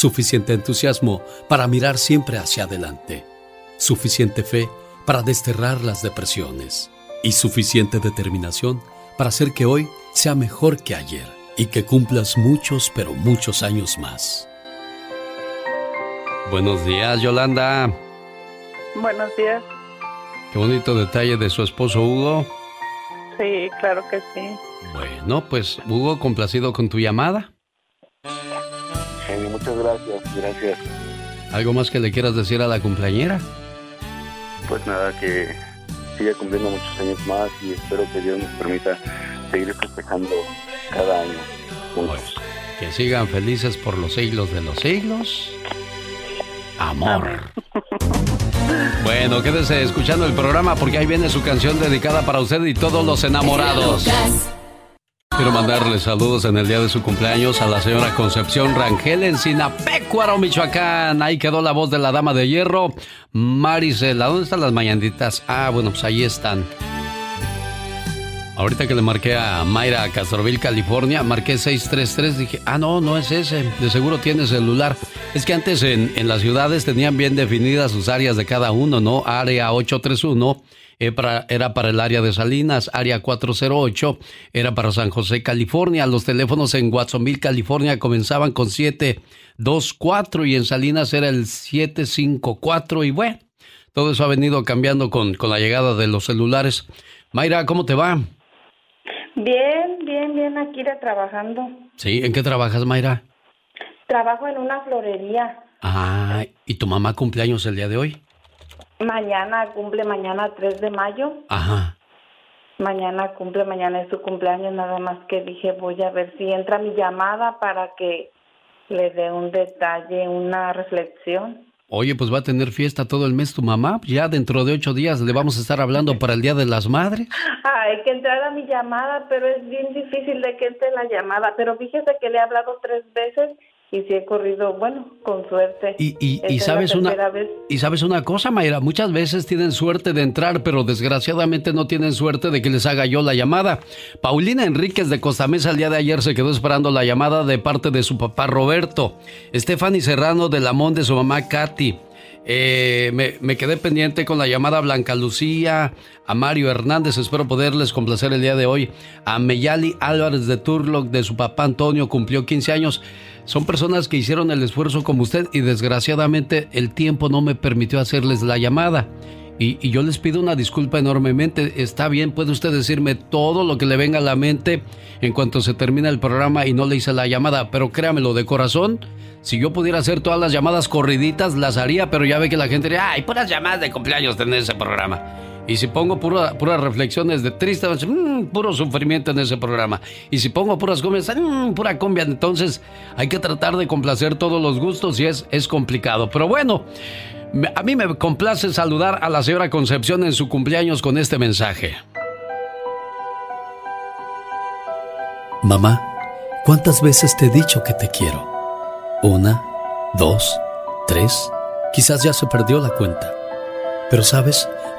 suficiente entusiasmo para mirar siempre hacia adelante, suficiente fe para desterrar las depresiones y suficiente determinación para hacer que hoy sea mejor que ayer y que cumplas muchos, pero muchos años más. Buenos días, Yolanda. Buenos días. Qué bonito detalle de su esposo Hugo. Sí, claro que sí. Bueno, pues Hugo, complacido con tu llamada muchas gracias, gracias. ¿Algo más que le quieras decir a la cumpleañera? Pues nada, que siga cumpliendo muchos años más y espero que Dios nos permita seguir festejando cada año juntos. que sigan felices por los siglos de los siglos. Amor. Bueno, quédese escuchando el programa porque ahí viene su canción dedicada para usted y todos los enamorados. Quiero mandarle saludos en el día de su cumpleaños a la señora Concepción Rangel en Sinapecuaro, Michoacán. Ahí quedó la voz de la dama de hierro, Maricela. ¿Dónde están las mañanitas? Ah, bueno, pues ahí están. Ahorita que le marqué a Mayra Castroville, California, marqué 633, dije, ah, no, no es ese, de seguro tiene celular. Es que antes en, en las ciudades tenían bien definidas sus áreas de cada uno, ¿no? Área 831 era para el área de Salinas, área 408 era para San José, California. Los teléfonos en Watsonville, California comenzaban con 724 y en Salinas era el 754 y bueno, todo eso ha venido cambiando con, con la llegada de los celulares. Mayra, ¿cómo te va? Bien, bien, bien, aquí de trabajando. Sí, ¿en qué trabajas, Mayra? Trabajo en una florería. Ah, ¿y tu mamá cumpleaños el día de hoy? Mañana cumple, mañana 3 de mayo. Ajá. Mañana cumple, mañana es su cumpleaños, nada más que dije voy a ver si entra mi llamada para que le dé un detalle, una reflexión. Oye, pues va a tener fiesta todo el mes tu mamá. Ya dentro de ocho días le vamos a estar hablando para el Día de las Madres. Hay que entrar a mi llamada, pero es bien difícil de que entre la llamada. Pero fíjese que le he hablado tres veces y si he corrido, bueno, con suerte. Y, y, sabes una y sabes una cosa, Mayra, muchas veces tienen suerte de entrar, pero desgraciadamente no tienen suerte de que les haga yo la llamada. Paulina Enríquez de Costamesa el día de ayer se quedó esperando la llamada de parte de su papá Roberto. Stephanie Serrano de Lamón de su mamá Katy. Eh, me, me, quedé pendiente con la llamada a Blanca Lucía, a Mario Hernández, espero poderles complacer el día de hoy. A Meyali Álvarez de Turlock, de su papá Antonio, cumplió 15 años. Son personas que hicieron el esfuerzo como usted y desgraciadamente el tiempo no me permitió hacerles la llamada. Y, yo les pido una disculpa enormemente. Está bien, puede usted decirme todo lo que le venga a la mente en cuanto se termina el programa y no le hice la llamada, pero créamelo de corazón, si yo pudiera hacer todas las llamadas corriditas, las haría, pero ya ve que la gente diría, ay, puras llamadas de cumpleaños tener ese programa. Y si pongo pura, puras reflexiones de triste, mmm, puro sufrimiento en ese programa. Y si pongo puras cumbias, mmm, pura cumbia. Entonces hay que tratar de complacer todos los gustos y es, es complicado. Pero bueno, a mí me complace saludar a la señora Concepción en su cumpleaños con este mensaje. Mamá, ¿cuántas veces te he dicho que te quiero? Una, dos, tres, quizás ya se perdió la cuenta. Pero sabes,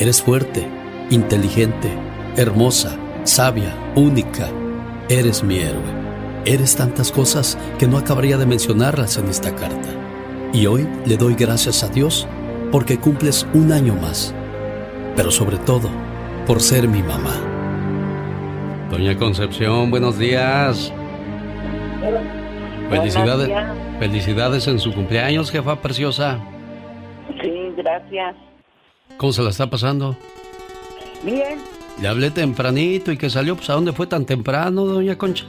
Eres fuerte, inteligente, hermosa, sabia, única. Eres mi héroe. Eres tantas cosas que no acabaría de mencionarlas en esta carta. Y hoy le doy gracias a Dios porque cumples un año más. Pero sobre todo, por ser mi mamá. Doña Concepción, buenos días. Felicidades, felicidades en su cumpleaños, jefa preciosa. Sí, gracias. ¿Cómo se la está pasando? Bien. Le hablé tempranito y que salió, pues ¿a dónde fue tan temprano, doña Concha?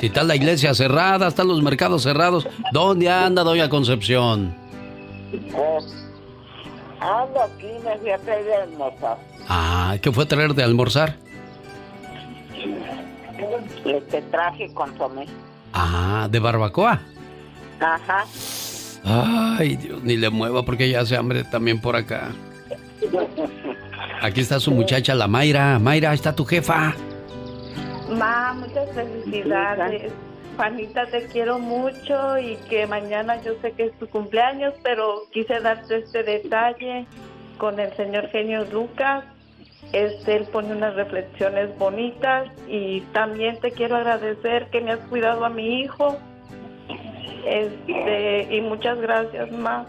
Si está la iglesia cerrada, están los mercados cerrados, ¿dónde anda doña Concepción? Pues, ando aquí, me fui a traer de almorzar. Ah, ¿qué fue a traer de almorzar? Este traje consomé. Ah, ¿de barbacoa? Ajá. Ay, Dios, ni le mueva porque ya hace hambre también por acá. Aquí está su muchacha, la Mayra. Mayra, está tu jefa. Ma, muchas felicidades. Juanita, te quiero mucho y que mañana yo sé que es tu cumpleaños, pero quise darte este detalle con el señor genio Lucas. Este, él pone unas reflexiones bonitas y también te quiero agradecer que me has cuidado a mi hijo Este, y muchas gracias, ma.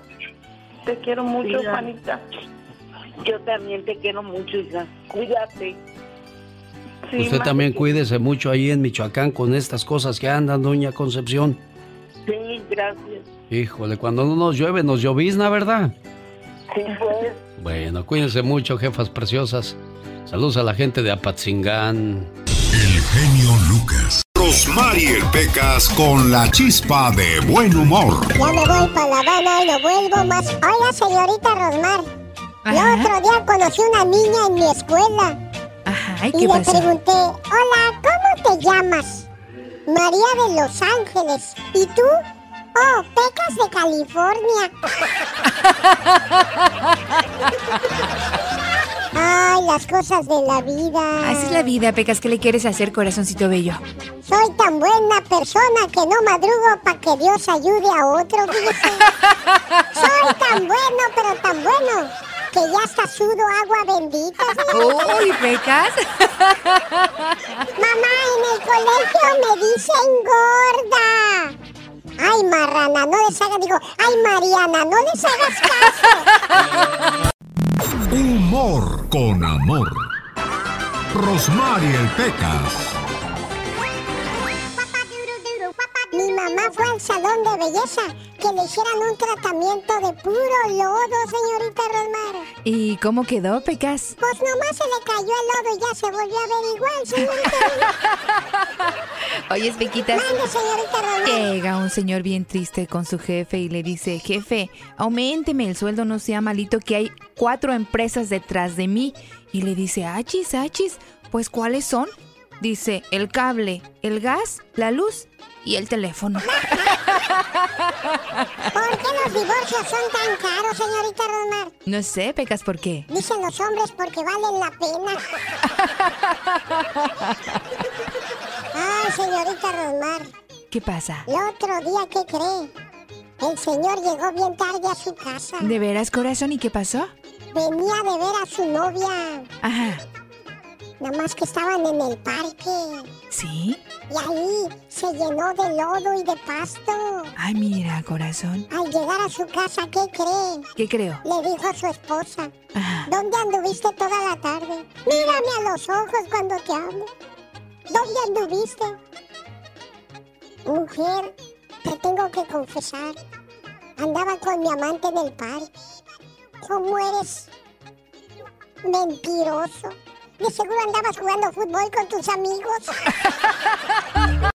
Te quiero mucho, Hija. Juanita. Yo también te quiero mucho, hija. Cuídate. Sí, Usted ma. también cuídese mucho ahí en Michoacán con estas cosas que andan, doña Concepción. Sí, gracias. Híjole, cuando no nos llueve, nos llovizna, ¿verdad? Sí, pues. Bueno, cuídense mucho, jefas preciosas. Saludos a la gente de Apatzingán. El genio Lucas. Rosmarie Pecas con la chispa de buen humor. Ya me voy para La Habana y no vuelvo más. Oiga, señorita Rosmar. El otro día conocí una niña en mi escuela. Ajá, ¿y y qué le pasó? pregunté, hola, ¿cómo te llamas? María de Los Ángeles. ¿Y tú? Oh, Pecas de California. Ay, las cosas de la vida. Así es la vida, Pecas. ¿Qué le quieres hacer, corazoncito bello? Soy tan buena persona que no madrugo para que Dios ayude a otro. Soy tan bueno, pero tan bueno, que ya hasta sudo agua bendita. Uy, Pecas. Mamá, en el colegio me dicen gorda. Ay, marrana, no les hagas, digo, ay, Mariana, no les hagas caso. Humor con amor. Rosmarie Pecas. Mi mamá fue al salón de belleza que le hicieran un tratamiento de puro lodo, señorita Rosmar. ¿Y cómo quedó, Pecas? Pues nomás se le cayó el lodo y ya se volvió a ver igual, señorita. Oye, Pequitas. Mande, señorita Rosmar. Llega un señor bien triste con su jefe y le dice, jefe, aumenteme el sueldo, no sea malito, que hay cuatro empresas detrás de mí. Y le dice, achis, achis, pues ¿cuáles son? Dice, el cable, el gas, la luz y el teléfono. ¿Por qué los divorcios son tan caros, señorita Rosmar? No sé, Pecas, ¿por qué? Dicen los hombres porque valen la pena. Ay, señorita Rosmar. ¿Qué pasa? El otro día, ¿qué cree? El señor llegó bien tarde a su casa. ¿De veras, corazón? ¿Y qué pasó? Venía de ver a su novia. Ajá. Nada más que estaban en el parque. ¿Sí? Y ahí se llenó de lodo y de pasto. Ay, mira, corazón. Al llegar a su casa, ¿qué cree? ¿Qué creo? Le dijo a su esposa. ¿Dónde anduviste toda la tarde? Mírame a los ojos cuando te hablo. ¿Dónde anduviste? Mujer, te tengo que confesar. Andaba con mi amante en el parque. ¿Cómo eres mentiroso? De seguro andabas jugando fútbol con tus amigos.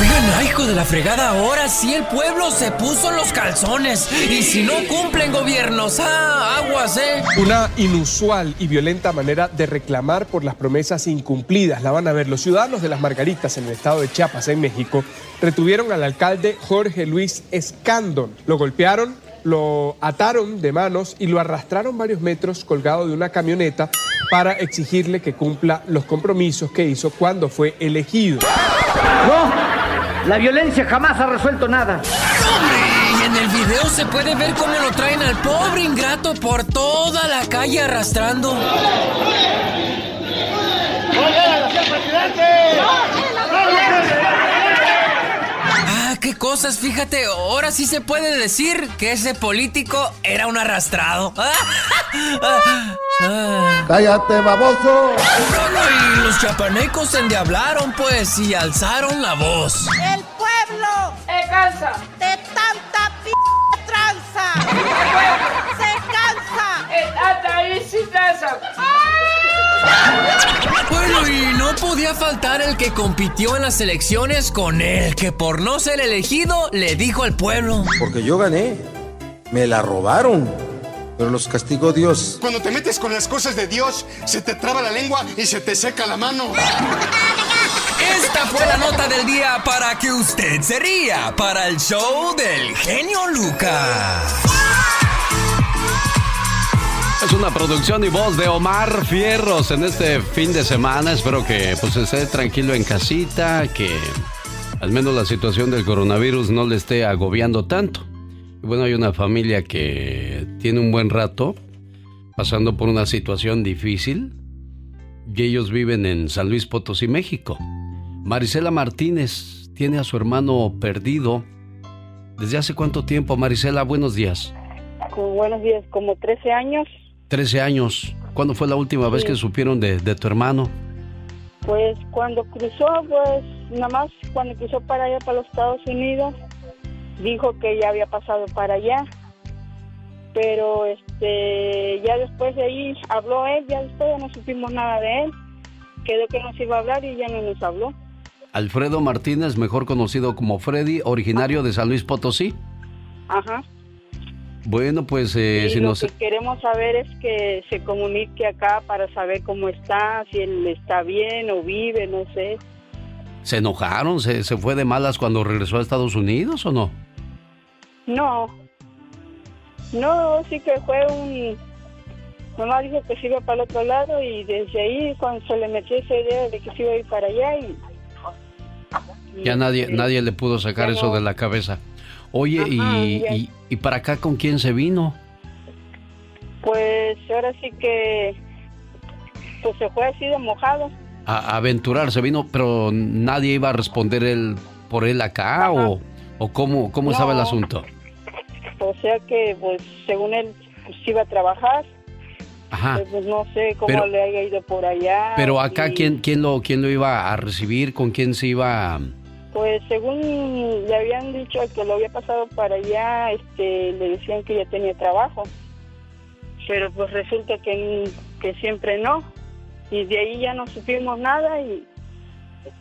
Oigan, hijo de la fregada, ahora sí el pueblo se puso los calzones. Y si no cumplen gobiernos, ah, aguas, ¿eh? Una inusual y violenta manera de reclamar por las promesas incumplidas. La van a ver. Los ciudadanos de las Margaritas en el estado de Chiapas, en México, retuvieron al alcalde Jorge Luis Escandon. Lo golpearon, lo ataron de manos y lo arrastraron varios metros colgado de una camioneta para exigirle que cumpla los compromisos que hizo cuando fue elegido. No, la violencia jamás ha resuelto nada. Y en el video se puede ver cómo lo traen al pobre ingrato por toda la calle arrastrando. Ah, cosas, fíjate, ahora sí se puede decir que ese político era un arrastrado. ¡Cállate, baboso! No, no, y los chapanecos se endiablaron, pues, y alzaron la voz. El pueblo se cansa de tanta p tranza. Se cansa de tanta visitaza. Bueno, y no podía faltar el que compitió en las elecciones con él, que por no ser elegido le dijo al pueblo. Porque yo gané. Me la robaron. Pero los castigó Dios. Cuando te metes con las cosas de Dios, se te traba la lengua y se te seca la mano. Esta fue la nota del día para que usted se ría para el show del genio Lucas. Es una producción y voz de Omar Fierros en este fin de semana. Espero que pues esté tranquilo en casita, que al menos la situación del coronavirus no le esté agobiando tanto. Y bueno, hay una familia que tiene un buen rato pasando por una situación difícil y ellos viven en San Luis Potosí, México. Marisela Martínez tiene a su hermano perdido ¿Desde hace cuánto tiempo, Marisela? Buenos días. buenos días, como 13 años. 13 años. ¿Cuándo fue la última vez que supieron de, de, tu hermano? Pues cuando cruzó, pues nada más cuando cruzó para allá, para los Estados Unidos, dijo que ya había pasado para allá. Pero este, ya después de ahí habló él, ya después ya no supimos nada de él. Quedó que nos iba a hablar y ya no nos habló. Alfredo Martínez, mejor conocido como Freddy, originario de San Luis Potosí. Ajá. Bueno, pues eh, si lo que queremos saber es que se comunique acá para saber cómo está, si él está bien o vive, no sé. ¿Se enojaron? ¿Se, se fue de malas cuando regresó a Estados Unidos o no? No. No, sí que fue un... Mamá dijo que se iba para el otro lado y desde ahí cuando se le metió esa idea de que se iba a ir para allá y ya nadie, nadie le pudo sacar eso de la cabeza. Oye, y, y, para acá con quién se vino? Pues ahora sí que pues se fue así de mojado. A, aventurar, se vino, pero nadie iba a responder él por él acá o, o cómo, cómo estaba el asunto. O sea que pues según él pues iba a trabajar Ajá. Pues, pues no sé cómo le haya ido por allá. Pero acá, ¿quién, quién, lo, ¿quién lo iba a recibir? ¿Con quién se iba? Pues según le habían dicho que lo había pasado para allá, este, le decían que ya tenía trabajo. Pero pues resulta que, que siempre no. Y de ahí ya no supimos nada y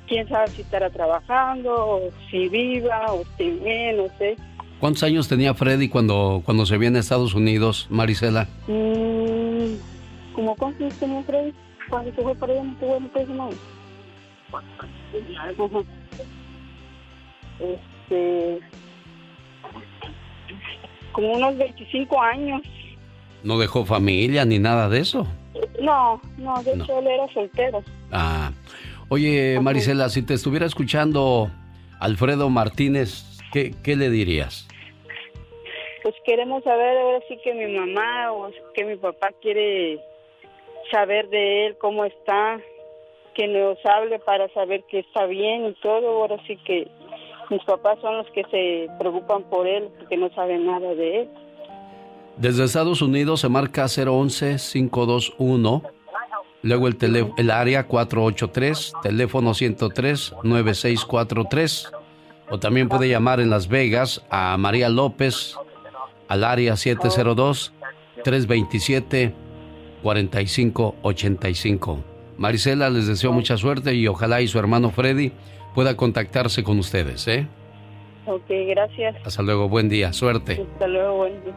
quién sabe si estará trabajando, o si viva, o si bien, no sé. ¿Cuántos años tenía Freddy cuando, cuando se viene a Estados Unidos, Marisela? Mm, ¿Cómo cuántos años tenía Freddy? Cuando se fue para allá no tuvo no Este... Como unos 25 años. ¿No dejó familia ni nada de eso? No, no, de hecho él era soltero. Ah. Oye, Marisela, si te estuviera escuchando Alfredo Martínez, ¿qué, qué le dirías? pues queremos saber ahora sí que mi mamá o que mi papá quiere saber de él, cómo está, que nos hable para saber que está bien y todo. Ahora sí que mis papás son los que se preocupan por él porque no saben nada de él. Desde Estados Unidos se marca 011-521, luego el, el área 483, teléfono 103-9643, o también puede llamar en Las Vegas a María López al área 702-327-4585. Marisela, les deseo mucha suerte y ojalá y su hermano Freddy pueda contactarse con ustedes, ¿eh? Ok, gracias. Hasta luego, buen día, suerte. Hasta luego, buen día.